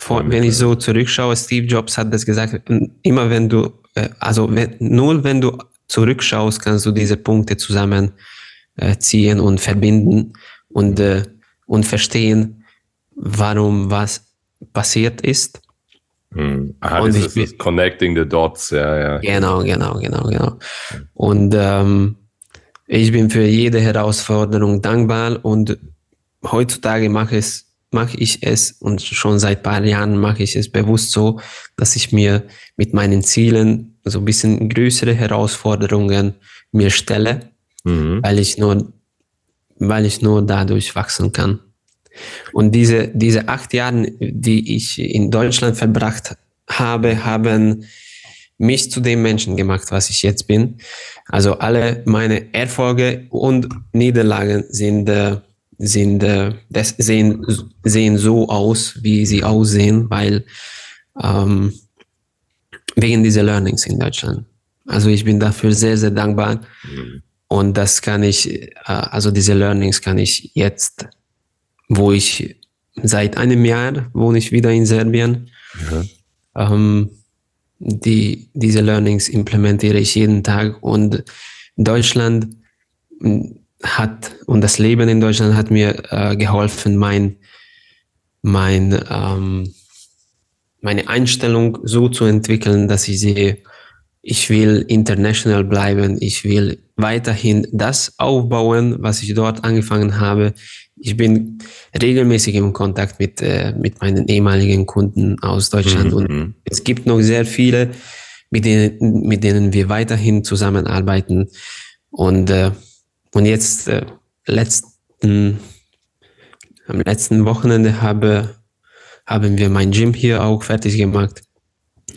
Voll, wenn ich so zurückschaue, Steve Jobs hat das gesagt, immer wenn du, also wenn, nur wenn du zurückschaust, kannst du diese Punkte zusammenziehen und verbinden und, und verstehen, warum was passiert ist hm. Aha, und das ist Connecting the Dots, ja, ja. Genau, genau, genau, genau. Und ähm, ich bin für jede Herausforderung dankbar und heutzutage mache es, mache ich es und schon seit paar Jahren mache ich es bewusst so, dass ich mir mit meinen Zielen so ein bisschen größere Herausforderungen mir stelle, mhm. weil ich nur, weil ich nur dadurch wachsen kann. Und diese, diese acht Jahre, die ich in Deutschland verbracht habe, haben mich zu dem Menschen gemacht, was ich jetzt bin. Also alle meine Erfolge und Niederlagen sind äh, sind, äh, das sehen, sehen so aus, wie sie aussehen, weil ähm, wegen dieser Learnings in Deutschland. Also ich bin dafür sehr, sehr dankbar. Mhm. Und das kann ich, äh, also diese Learnings kann ich jetzt, wo ich seit einem Jahr wohne ich wieder in Serbien, ja. ähm, die, diese Learnings implementiere ich jeden Tag und Deutschland hat und das Leben in Deutschland hat mir äh, geholfen, mein, mein, ähm, meine Einstellung so zu entwickeln, dass ich sehe, ich will international bleiben, ich will weiterhin das aufbauen, was ich dort angefangen habe. Ich bin regelmäßig im Kontakt mit, äh, mit meinen ehemaligen Kunden aus Deutschland mhm. und mhm. es gibt noch sehr viele, mit denen, mit denen wir weiterhin zusammenarbeiten. Und, äh, und jetzt äh, letzten, am letzten Wochenende habe, haben wir mein Gym hier auch fertig gemacht,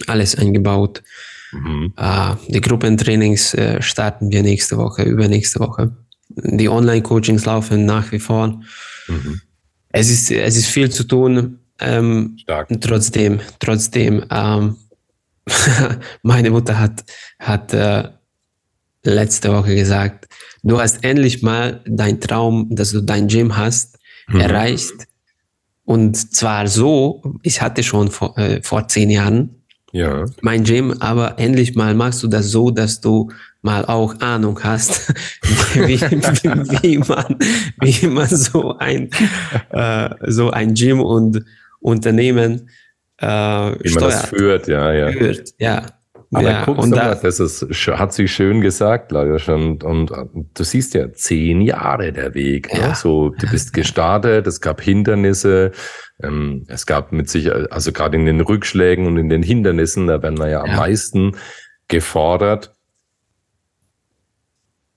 alles eingebaut. Mhm. Uh, die Gruppentrainings uh, starten wir nächste Woche, übernächste Woche. Die Online-Coachings laufen nach wie vor. Mhm. Es, ist, es ist viel zu tun. Ähm, Stark. Trotzdem, trotzdem, ähm, meine Mutter hat, hat äh, letzte Woche gesagt, du hast endlich mal dein Traum, dass du dein Gym hast, mhm. erreicht. Und zwar so, ich hatte schon vor, äh, vor zehn Jahren ja. mein Gym, aber endlich mal machst du das so, dass du mal auch Ahnung hast, wie, wie, man, wie man so ein, äh, so ein Gym und Unternehmen äh, wie man das führt, ja, ja. Führt, ja. Aber ja, guckst du mal, das ist, hat sie schön gesagt, leider schon. Und, und du siehst ja, zehn Jahre der Weg. Ne? Ja. Ne? So, du bist gestartet, es gab Hindernisse, ähm, es gab mit sich, also gerade in den Rückschlägen und in den Hindernissen, da werden wir ja, ja. am meisten gefordert.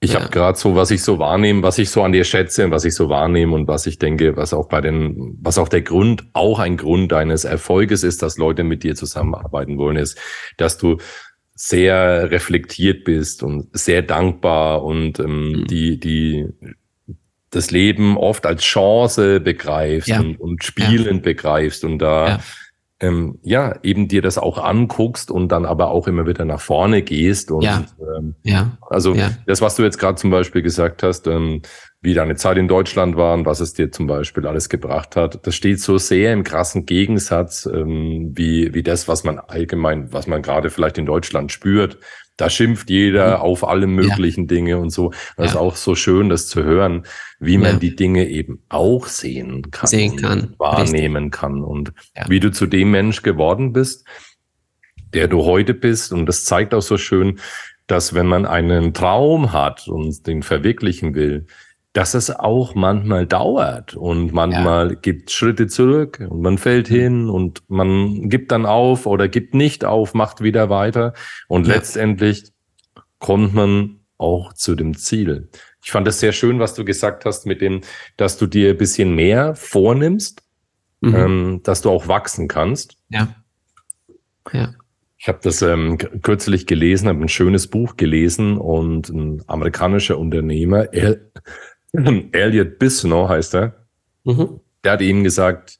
Ich ja. habe gerade so, was ich so wahrnehme, was ich so an dir schätze, was ich so wahrnehme und was ich denke, was auch bei den, was auch der Grund, auch ein Grund deines Erfolges ist, dass Leute mit dir zusammenarbeiten wollen, ist, dass du sehr reflektiert bist und sehr dankbar und ähm, mhm. die, die das Leben oft als Chance begreifst ja. und, und spielend ja. begreifst und da ähm, ja, eben dir das auch anguckst und dann aber auch immer wieder nach vorne gehst. Und ja. Ähm, ja. also ja. das, was du jetzt gerade zum Beispiel gesagt hast, ähm, wie deine Zeit in Deutschland war und was es dir zum Beispiel alles gebracht hat, das steht so sehr im krassen Gegensatz, ähm, wie, wie das, was man allgemein, was man gerade vielleicht in Deutschland spürt. Da schimpft jeder mhm. auf alle möglichen ja. Dinge und so. Das ja. ist auch so schön, das zu hören, wie man die Dinge eben auch sehen kann, sehen kann. wahrnehmen Richtig. kann und wie du zu dem Mensch geworden bist, der du heute bist. Und das zeigt auch so schön, dass wenn man einen Traum hat und den verwirklichen will, dass es auch manchmal dauert und manchmal ja. gibt Schritte zurück und man fällt mhm. hin und man gibt dann auf oder gibt nicht auf, macht wieder weiter und ja. letztendlich kommt man auch zu dem Ziel. Ich fand es sehr schön, was du gesagt hast mit dem, dass du dir ein bisschen mehr vornimmst, mhm. ähm, dass du auch wachsen kannst. Ja. Ja. Ich habe das ähm, kürzlich gelesen, habe ein schönes Buch gelesen und ein amerikanischer Unternehmer, er, Elliot Bisnow heißt er. Mhm. Der hat ihm gesagt,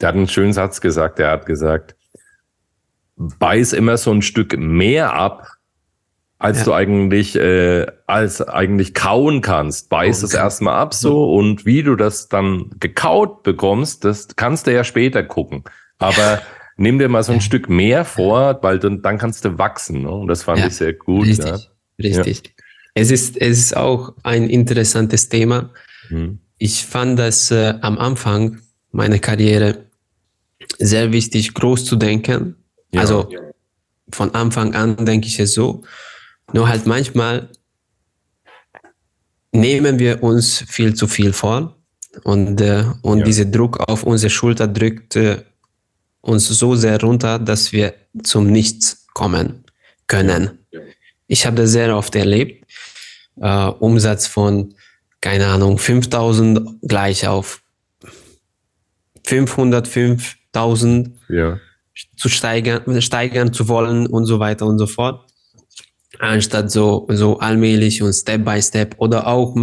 der hat einen schönen Satz gesagt, der hat gesagt, beiß immer so ein Stück mehr ab, als ja. du eigentlich, äh, als eigentlich kauen kannst. Beiß es erstmal ab so mhm. und wie du das dann gekaut bekommst, das kannst du ja später gucken. Aber nimm dir mal so ein ja. Stück mehr vor, weil dann, dann kannst du wachsen. Ne? Und das fand ich sehr gut. Richtig, richtig. Es ist, es ist auch ein interessantes Thema. Mhm. Ich fand das äh, am Anfang meiner Karriere sehr wichtig, groß zu denken. Ja. Also von Anfang an denke ich es so. Nur halt manchmal nehmen wir uns viel zu viel vor und, äh, und ja. dieser Druck auf unsere Schulter drückt äh, uns so sehr runter, dass wir zum Nichts kommen können. Ja. Ich habe das sehr oft erlebt äh, Umsatz von, keine Ahnung, 5000 gleich auf 505.000 ja. zu steigern, steigern zu wollen und so weiter und so fort. Anstatt so, so allmählich und Step by Step oder auch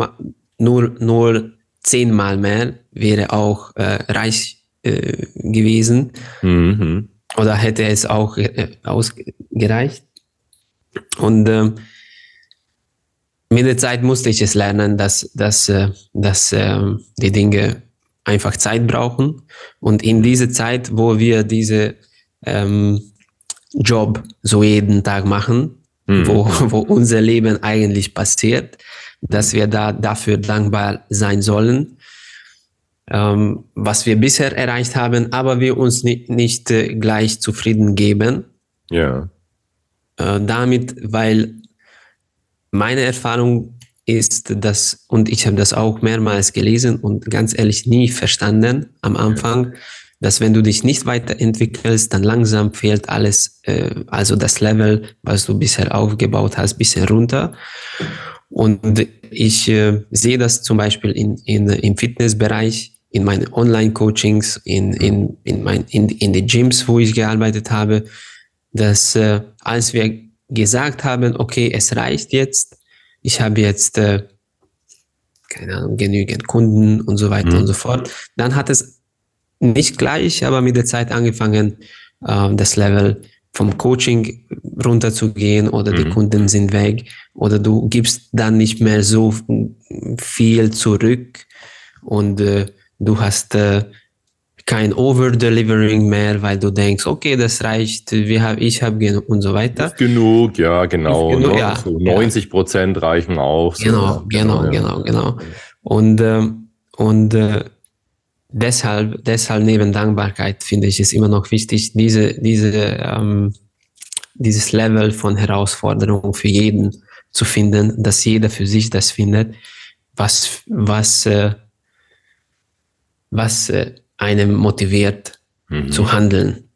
nur, nur zehnmal mehr, wäre auch äh, reich äh, gewesen. Mhm. Oder hätte es auch äh, ausgereicht. Und äh, mit der Zeit musste ich es lernen, dass, dass, äh, dass äh, die Dinge einfach Zeit brauchen. Und in dieser Zeit, wo wir diese ähm, Job so jeden Tag machen, mhm. wo, wo unser Leben eigentlich passiert, dass wir da dafür dankbar sein sollen, ähm, was wir bisher erreicht haben, aber wir uns nicht, nicht äh, gleich zufrieden geben. Ja. Äh, damit, weil meine Erfahrung ist, dass, und ich habe das auch mehrmals gelesen und ganz ehrlich nie verstanden am Anfang, dass wenn du dich nicht weiterentwickelst, dann langsam fehlt alles, äh, also das Level, was du bisher aufgebaut hast, bisschen runter. Und ich äh, sehe das zum Beispiel in, in, im Fitnessbereich, in meinen Online-Coachings, in, in, in, mein, in, in den Gyms, wo ich gearbeitet habe, dass äh, als wir gesagt haben, okay, es reicht jetzt, ich habe jetzt, äh, keine Ahnung, genügend Kunden und so weiter mhm. und so fort, dann hat es nicht gleich, aber mit der Zeit angefangen, äh, das Level vom Coaching runterzugehen oder mhm. die Kunden sind weg oder du gibst dann nicht mehr so viel zurück und äh, du hast äh, kein Overdelivering mehr, weil du denkst, okay, das reicht, wir hab, ich habe genug und so weiter. Ist genug, ja, genau. Genug, ne? ja, so 90 Prozent ja. reichen auch. So. Genau, genau, ja. genau, genau. Und, äh, und äh, deshalb, deshalb neben Dankbarkeit finde ich es immer noch wichtig, diese, diese, ähm, dieses Level von Herausforderung für jeden zu finden, dass jeder für sich das findet, was, was, äh, was äh, einem motiviert mhm. zu handeln.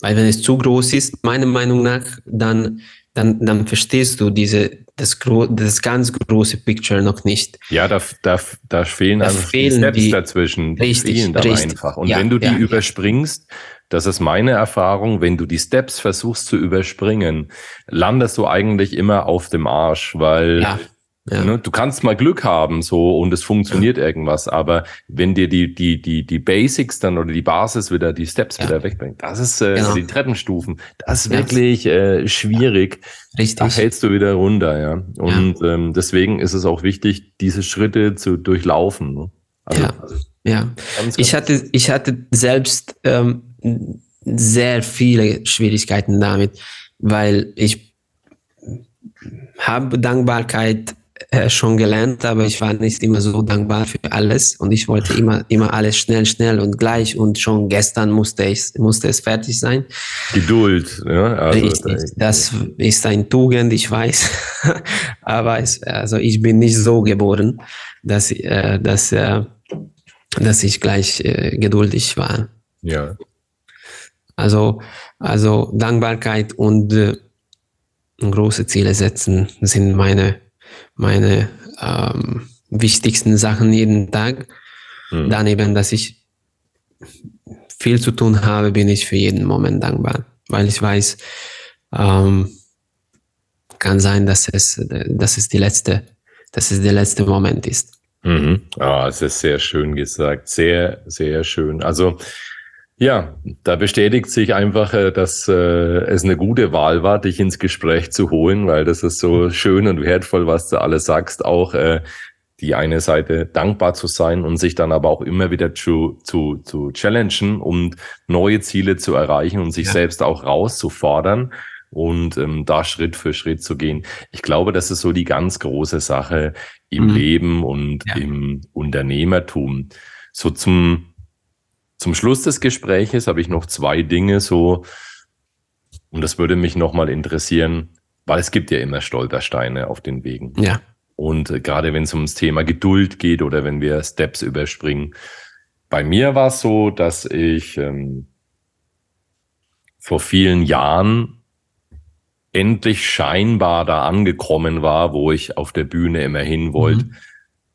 Weil wenn es zu groß ist, meiner Meinung nach, dann, dann, dann verstehst du diese, das, das ganz große Picture noch nicht. Ja, da, da, da fehlen da einfach fehlen die Steps die, dazwischen. Richtig, die fehlen da richtig. einfach. Und ja, wenn du die ja, überspringst, das ist meine Erfahrung, wenn du die Steps versuchst zu überspringen, landest du eigentlich immer auf dem Arsch, weil ja. Ja. Ne? Du kannst mal Glück haben so und es funktioniert ja. irgendwas, aber wenn dir die, die, die, die Basics dann oder die Basis wieder, die Steps ja. wieder wegbringt, das ist äh, genau. die Treppenstufen, das ist wirklich äh, schwierig. Richtig. Da hältst du wieder runter, ja. Und Ähm, deswegen ist es auch wichtig, diese Schritte zu durchlaufen. Ne? Also, ja. Also ja. Ganz, ganz ich hatte, ich hatte selbst ähm, sehr viele Schwierigkeiten damit, weil ich habe Dankbarkeit äh, schon gelernt, aber ich war nicht immer so dankbar für alles und ich wollte immer, immer alles schnell, schnell und gleich und schon gestern musste ich, musste es fertig sein. Geduld, ja. Also, Richtig, das ist ein Tugend, ich weiß, aber es, also ich bin nicht so geboren, dass, äh, dass, äh, dass ich gleich äh, geduldig war. Ja. Also, also Dankbarkeit und äh, große Ziele setzen sind meine meine ähm, wichtigsten Sachen jeden Tag. Mhm. Daneben, dass ich viel zu tun habe, bin ich für jeden Moment dankbar, weil ich weiß, ähm, kann sein, dass es, dass es die letzte, dass es der letzte Moment ist. Mhm. Oh, es ist sehr schön gesagt, sehr, sehr schön. Also ja, da bestätigt sich einfach, äh, dass äh, es eine gute Wahl war, dich ins Gespräch zu holen, weil das ist so schön und wertvoll, was du alles sagst, auch äh, die eine Seite dankbar zu sein und sich dann aber auch immer wieder zu, zu, zu challengen und neue Ziele zu erreichen und sich ja. selbst auch rauszufordern und ähm, da Schritt für Schritt zu gehen. Ich glaube, das ist so die ganz große Sache im mhm. Leben und ja. im Unternehmertum. So zum zum Schluss des Gespräches habe ich noch zwei Dinge so, und das würde mich nochmal interessieren, weil es gibt ja immer Stolpersteine auf den Wegen. Ja. Und äh, gerade wenn es ums Thema Geduld geht oder wenn wir Steps überspringen. Bei mir war es so, dass ich ähm, vor vielen Jahren endlich scheinbar da angekommen war, wo ich auf der Bühne immer hin wollte. Mhm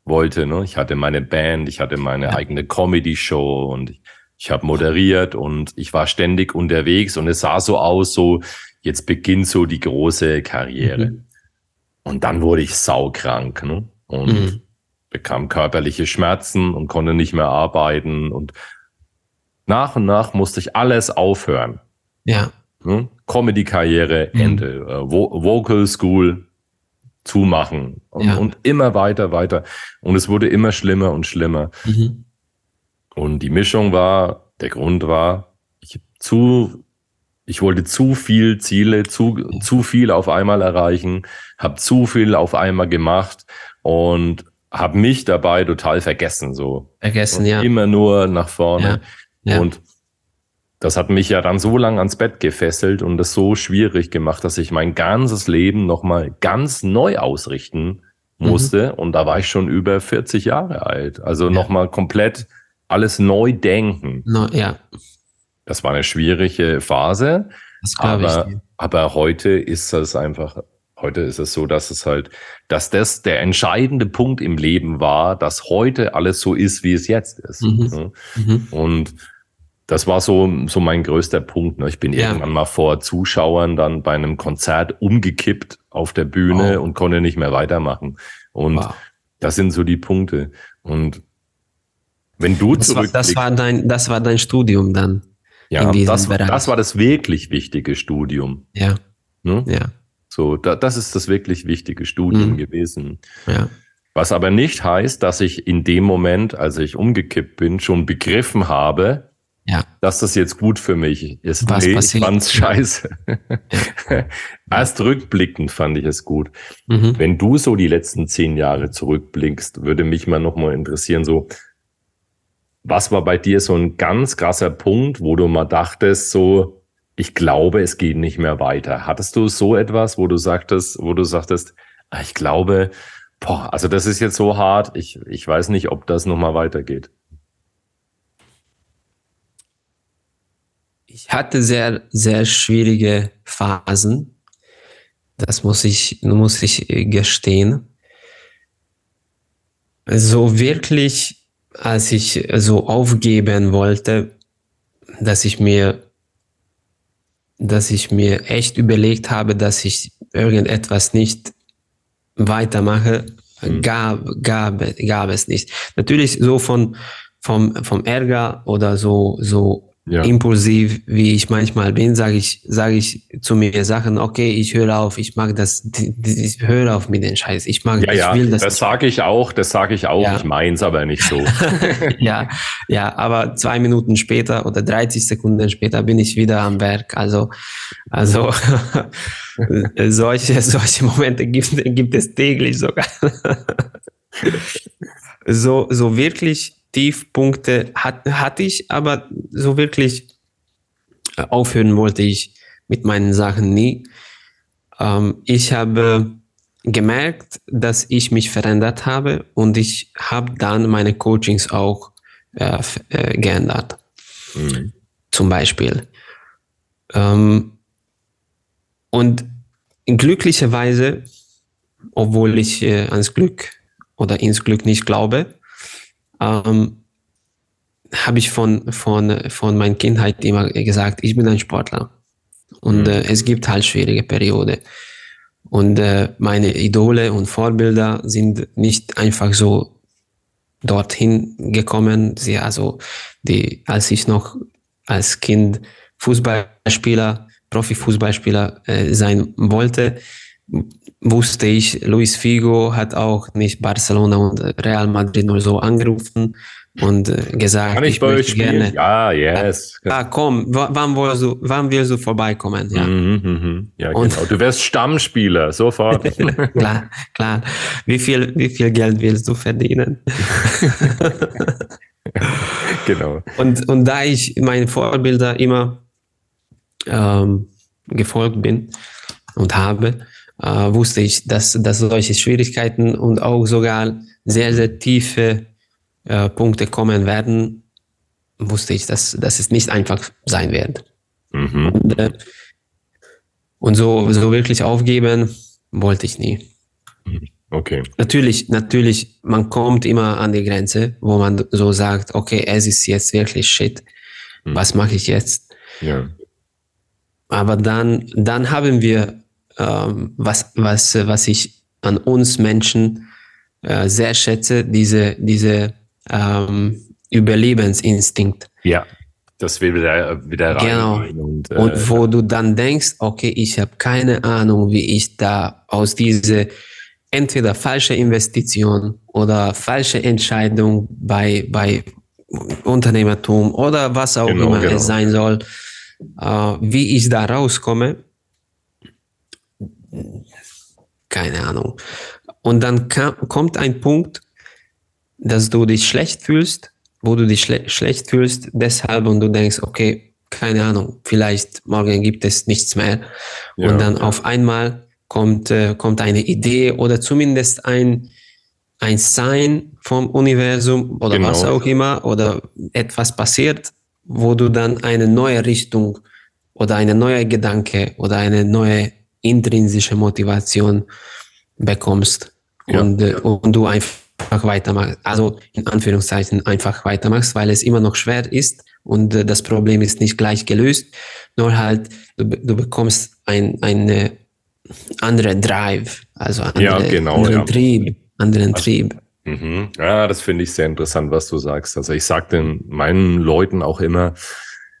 wollte. Ne? Ich hatte meine Band, ich hatte meine ja. eigene Comedy-Show und ich, ich habe moderiert und ich war ständig unterwegs und es sah so aus, so jetzt beginnt so die große Karriere. Mhm. Und dann wurde ich saukrank. Ne? Und mhm. bekam körperliche Schmerzen und konnte nicht mehr arbeiten und nach und nach musste ich alles aufhören. Ja. Hm? Comedy-Karriere, mhm. Ende. Äh, Vocal School zumachen und, ja. und, immer weiter, weiter. Und es wurde immer schlimmer und schlimmer. Mhm. Und die Mischung war, der Grund war, ich zu, ich wollte zu viel Ziele, zu, zu viel auf einmal erreichen, habe zu viel auf einmal gemacht und habe mich dabei total vergessen, so. Vergessen, ja. Immer nur nach vorne. Ja. Ja. Und das hat mich ja dann so lang ans Bett gefesselt und es so schwierig gemacht, dass ich mein ganzes Leben nochmal ganz neu ausrichten mhm. musste. Mhm. Und da war ich schon über 40 Jahre alt. Also ja. nochmal komplett alles neu denken. No, ja. Das war eine schwierige Phase. Das aber, ich. aber heute ist das einfach, heute ist es so, dass es halt, dass das der entscheidende Punkt im Leben war, dass heute alles so ist, wie es jetzt ist. Mhm. Mhm. Und das war so, so mein größter Punkt. Ne? Ich bin ja. irgendwann mal vor Zuschauern dann bei einem Konzert umgekippt auf der Bühne wow. und konnte nicht mehr weitermachen. Und wow. das sind so die Punkte. Und wenn du das war, das war dein, das war dein Studium dann. Ja, das, das war das wirklich wichtige Studium. Ja. Ne? Ja. So, da, das ist das wirklich wichtige Studium mhm. gewesen. Ja. Was aber nicht heißt, dass ich in dem Moment, als ich umgekippt bin, schon begriffen habe, ja. dass das jetzt gut für mich ist. Was nee, passiert? ich fand's scheiße. Ja. Erst rückblickend fand ich es gut. Mhm. Wenn du so die letzten zehn Jahre zurückblickst, würde mich mal nochmal interessieren, so, was war bei dir so ein ganz krasser Punkt, wo du mal dachtest, so, ich glaube, es geht nicht mehr weiter. Hattest du so etwas, wo du sagtest, wo du sagtest, ah, ich glaube, boah, also das ist jetzt so hart, ich, ich weiß nicht, ob das nochmal weitergeht. ich hatte sehr, sehr schwierige Phasen. Das muss ich, muss ich gestehen. So wirklich, als ich so aufgeben wollte, dass ich mir, dass ich mir echt überlegt habe, dass ich irgendetwas nicht weitermache, mhm. gab, gab, gab es nicht. Natürlich so von, vom, vom Ärger oder so, so ja. impulsiv, wie ich manchmal bin, sage ich, sage ich zu mir Sachen, okay, ich höre auf, ich mag das, ich höre auf mit den Scheiß, ich mag, ja, ich ja, will das. Das sage ich auch, das sage ich auch, ja. ich meins aber nicht so. ja, ja, aber zwei Minuten später oder 30 Sekunden später bin ich wieder am Werk, also, also, solche, solche Momente gibt, gibt es täglich sogar. so, so wirklich Tiefpunkte hat, hatte ich, aber so wirklich äh, aufhören wollte ich mit meinen Sachen nie. Ähm, ich habe gemerkt, dass ich mich verändert habe und ich habe dann meine Coachings auch äh, äh, geändert. Mhm. Zum Beispiel. Ähm, und glücklicherweise, obwohl ich äh, ans Glück oder ins Glück nicht glaube, ähm, habe ich von, von, von meiner Kindheit immer gesagt, ich bin ein Sportler. Und mhm. äh, es gibt halt schwierige Periode. Und äh, meine Idole und Vorbilder sind nicht einfach so dorthin gekommen. Sie, also, die, als ich noch als Kind Fußballspieler, Profifußballspieler äh, sein wollte, wusste ich, Luis Figo hat auch nicht Barcelona und Real Madrid nur so angerufen und äh, gesagt, Kann ich, ich bei euch gerne. Ja, yes. Ah, komm, wann willst du, wann willst du vorbeikommen? Ja, mhm, mhm. ja und, genau. Du wirst Stammspieler, sofort. klar, klar. Wie viel, wie viel Geld willst du verdienen? genau. Und, und da ich meinen Vorbilder immer ähm, gefolgt bin und habe, äh, wusste ich, dass, dass solche Schwierigkeiten und auch sogar sehr, sehr tiefe äh, Punkte kommen werden, wusste ich, dass, dass es nicht einfach sein wird. Mhm. Und, äh, und so, so wirklich aufgeben wollte ich nie. Okay. Natürlich, natürlich, man kommt immer an die Grenze, wo man so sagt, okay, es ist jetzt wirklich shit. Mhm. Was mache ich jetzt? Ja. Aber dann, dann haben wir was, was, was ich an uns Menschen äh, sehr schätze, diese, diese ähm, Überlebensinstinkt. Ja, das will wieder, wieder rein. Genau. Und, äh, und wo du dann denkst, okay, ich habe keine Ahnung, wie ich da aus dieser entweder falsche Investition oder falsche Entscheidung bei, bei Unternehmertum oder was auch genau, immer genau. es sein soll, äh, wie ich da rauskomme, keine Ahnung. Und dann kam, kommt ein Punkt, dass du dich schlecht fühlst, wo du dich schle schlecht fühlst, deshalb und du denkst, okay, keine Ahnung, vielleicht morgen gibt es nichts mehr. Ja, und dann auf einmal kommt, äh, kommt eine Idee oder zumindest ein, ein Sign vom Universum oder genau. was auch immer oder etwas passiert, wo du dann eine neue Richtung oder eine neue Gedanke oder eine neue intrinsische Motivation bekommst ja, und, äh, ja. und du einfach weitermachst. Also in Anführungszeichen einfach weitermachst, weil es immer noch schwer ist und äh, das Problem ist nicht gleich gelöst, nur halt du, du bekommst ein, eine andere Drive, also andere, ja, genau, anderen ja. Trieb, anderen also, Trieb. Mhm. Ja, das finde ich sehr interessant, was du sagst. Also ich sage den meinen Leuten auch immer,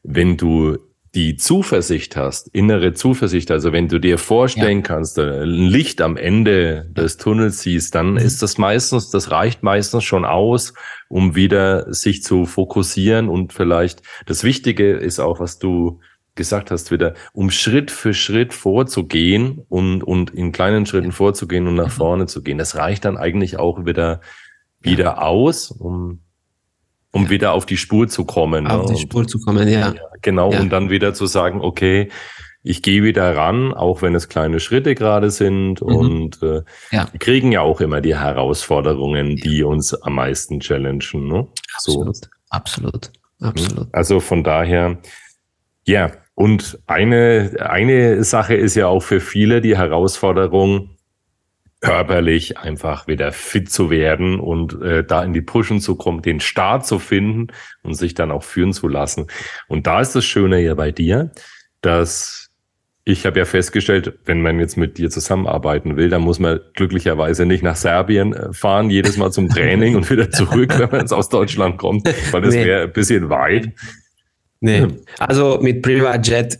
wenn du die Zuversicht hast, innere Zuversicht, also wenn du dir vorstellen ja. kannst, äh, ein Licht am Ende des Tunnels siehst, dann mhm. ist das meistens, das reicht meistens schon aus, um wieder sich zu fokussieren und vielleicht das Wichtige ist auch, was du gesagt hast, wieder, um Schritt für Schritt vorzugehen und, und in kleinen Schritten vorzugehen und nach mhm. vorne zu gehen. Das reicht dann eigentlich auch wieder, wieder aus, um, um ja. wieder auf die Spur zu kommen. Auf ne? die Spur zu kommen, ja. ja genau, und dann wieder zu sagen, okay, ich gehe wieder ran, auch wenn es kleine Schritte gerade sind. Mhm. Und äh, ja. wir kriegen ja auch immer die Herausforderungen, die uns am meisten challengen. Ne? Absolut, so. absolut, absolut. Also von daher, ja, und eine, eine Sache ist ja auch für viele die Herausforderung, körperlich einfach wieder fit zu werden und äh, da in die Pushen zu kommen, den Start zu finden und sich dann auch führen zu lassen. Und da ist das Schöne ja bei dir, dass ich habe ja festgestellt, wenn man jetzt mit dir zusammenarbeiten will, dann muss man glücklicherweise nicht nach Serbien äh, fahren, jedes Mal zum Training und wieder zurück, wenn man jetzt aus Deutschland kommt, weil das nee. wäre ein bisschen weit. Nee, also mit Privatjet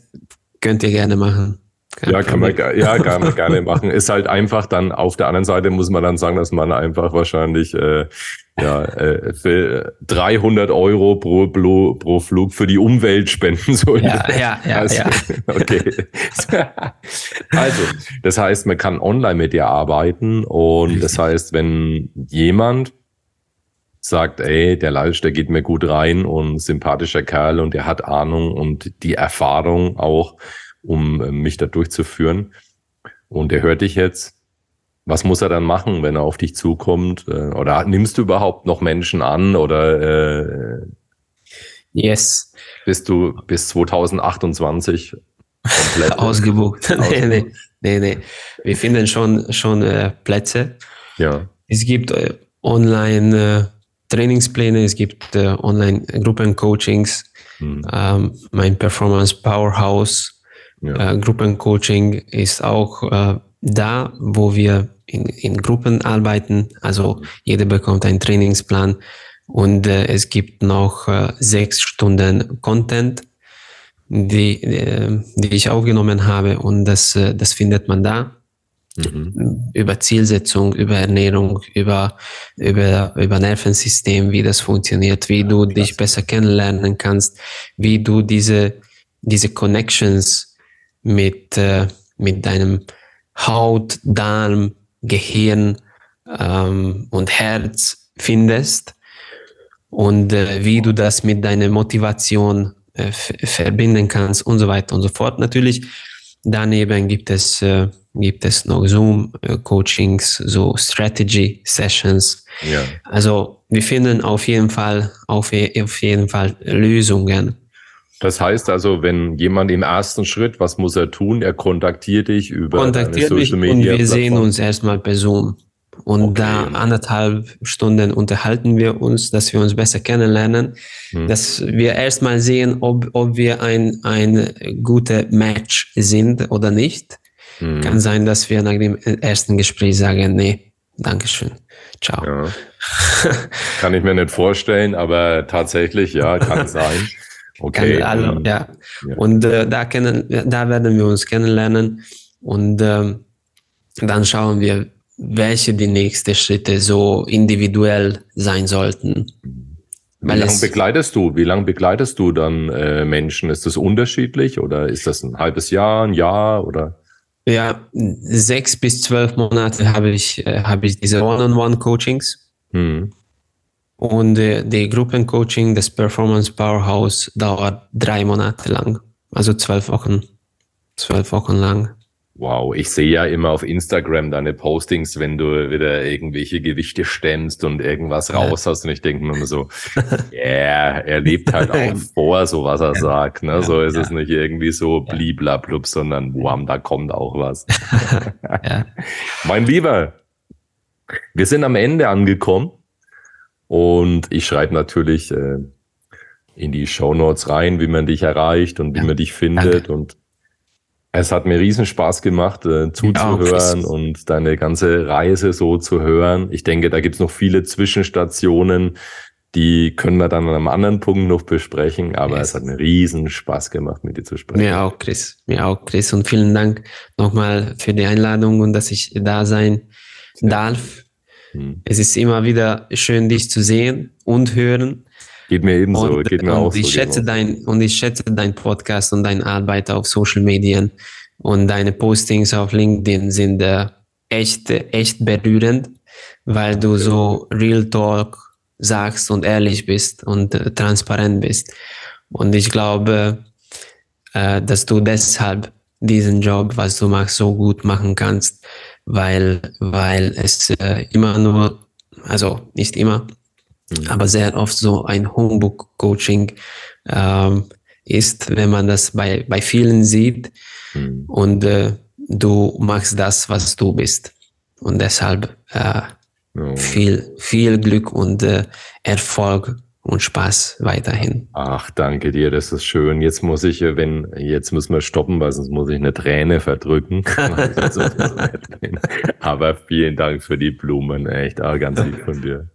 könnt ihr gerne machen. Ja, kann man, ja, kann man gerne machen. Ist halt einfach dann, auf der anderen Seite muss man dann sagen, dass man einfach wahrscheinlich, äh, ja, äh, für 300 Euro pro, pro, pro Flug für die Umwelt spenden soll. Ja, ja, ja. Also, ja. Okay. also, das heißt, man kann online mit dir arbeiten und das heißt, wenn jemand sagt, ey, der Lalsch, der geht mir gut rein und sympathischer Kerl und der hat Ahnung und die Erfahrung auch, um äh, mich da durchzuführen. Und er hört dich jetzt. Was muss er dann machen, wenn er auf dich zukommt? Äh, oder nimmst du überhaupt noch Menschen an oder äh, Yes. Bist du bis 2028 komplett ausgebucht? nee, nee, nee, nee. Wir finden schon, schon äh, Plätze. Ja. Es gibt äh, online äh, Trainingspläne, es gibt äh, Online-Gruppencoachings, hm. ähm, mein Performance Powerhouse ja. äh, Gruppencoaching ist auch äh, da, wo wir in, in Gruppen arbeiten. Also jeder bekommt einen Trainingsplan und äh, es gibt noch äh, sechs Stunden Content, die, äh, die ich aufgenommen habe und das, äh, das findet man da. Mhm. Über Zielsetzung, über Ernährung, über, über, über Nervensystem, wie das funktioniert, wie du dich besser kennenlernen kannst, wie du diese, diese Connections mit, äh, mit deinem Haut, Darm, Gehirn ähm, und Herz findest und äh, wie du das mit deiner Motivation äh, verbinden kannst und so weiter und so fort. Natürlich, daneben gibt es äh, gibt es noch Zoom-Coachings, äh, so Strategy-Sessions. Ja. Also wir finden auf jeden Fall, auf, auf jeden Fall Lösungen. Das heißt also, wenn jemand im ersten Schritt, was muss er tun? Er kontaktiert dich über kontaktiert Social Media. Und wir Plattform. sehen uns erstmal per Zoom. Und okay. da anderthalb Stunden unterhalten wir uns, dass wir uns besser kennenlernen, hm. dass wir erstmal sehen, ob, ob wir ein, ein guter Match sind oder nicht. Hm. Kann sein, dass wir nach dem ersten Gespräch sagen, nee, Dankeschön. Ciao. Ja. Kann ich mir nicht vorstellen, aber tatsächlich, ja, kann sein. Okay. Alle, ja. ja. Und äh, da, kennen, da werden wir uns kennenlernen und äh, dann schauen wir, welche die nächsten Schritte so individuell sein sollten. Wie lange begleitest du? Wie lange begleitest du dann äh, Menschen? Ist das unterschiedlich oder ist das ein halbes Jahr, ein Jahr oder? Ja, sechs bis zwölf Monate habe ich, äh, habe ich diese One-on-One-Coachings. Hm. Und äh, die Gruppencoaching des Performance Powerhouse dauert drei Monate lang. Also zwölf Wochen. Zwölf Wochen lang. Wow, ich sehe ja immer auf Instagram deine Postings, wenn du wieder irgendwelche Gewichte stemmst und irgendwas raus hast. Und ich denke mir immer so, ja, yeah, er lebt halt auch vor, so was er sagt. Ne? so ist es nicht irgendwie so bliblablub, sondern wham, da kommt auch was. mein Lieber, wir sind am Ende angekommen und ich schreibe natürlich äh, in die Show Notes rein, wie man dich erreicht und wie man dich findet Danke. und es hat mir riesen Spaß gemacht, äh, zuzuhören ja, und deine ganze Reise so zu hören. Ich denke, da gibt's noch viele Zwischenstationen, die können wir dann an einem anderen Punkt noch besprechen, aber yes. es hat mir riesen Spaß gemacht, mit dir zu sprechen. Mir auch, Chris. Mir auch, Chris. Und vielen Dank nochmal für die Einladung und dass ich da sein darf. Hm. Es ist immer wieder schön, dich zu sehen und hören. Geht mir ebenso, und, geht mir und auch ich so. Schätze dein, und ich schätze dein Podcast und deine Arbeit auf Social Medien und deine Postings auf LinkedIn sind äh, echt, echt berührend, weil du so Real Talk sagst und ehrlich bist und äh, transparent bist. Und ich glaube, äh, dass du deshalb diesen Job, was du machst, so gut machen kannst, weil, weil es äh, immer nur, also nicht immer, Mhm. aber sehr oft so ein Homebook-Coaching ähm, ist, wenn man das bei, bei vielen sieht mhm. und äh, du machst das, was du bist. Und deshalb äh, oh. viel, viel Glück und äh, Erfolg und Spaß weiterhin. Ach, danke dir, das ist schön. Jetzt muss ich, äh, wenn, jetzt müssen wir stoppen, weil sonst muss ich eine Träne verdrücken. Aber vielen Dank für die Blumen, echt, ah, ganz lieb von dir.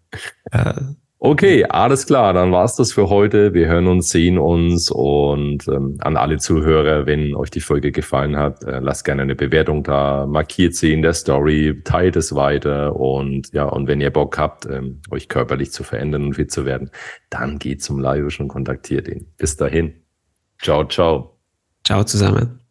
Okay, alles klar, dann war's das für heute. Wir hören uns, sehen uns und ähm, an alle Zuhörer, wenn euch die Folge gefallen hat, äh, lasst gerne eine Bewertung da, markiert sie in der Story, teilt es weiter und ja, und wenn ihr Bock habt, ähm, euch körperlich zu verändern und fit zu werden, dann geht zum Live und kontaktiert ihn. Bis dahin. Ciao, ciao. Ciao zusammen.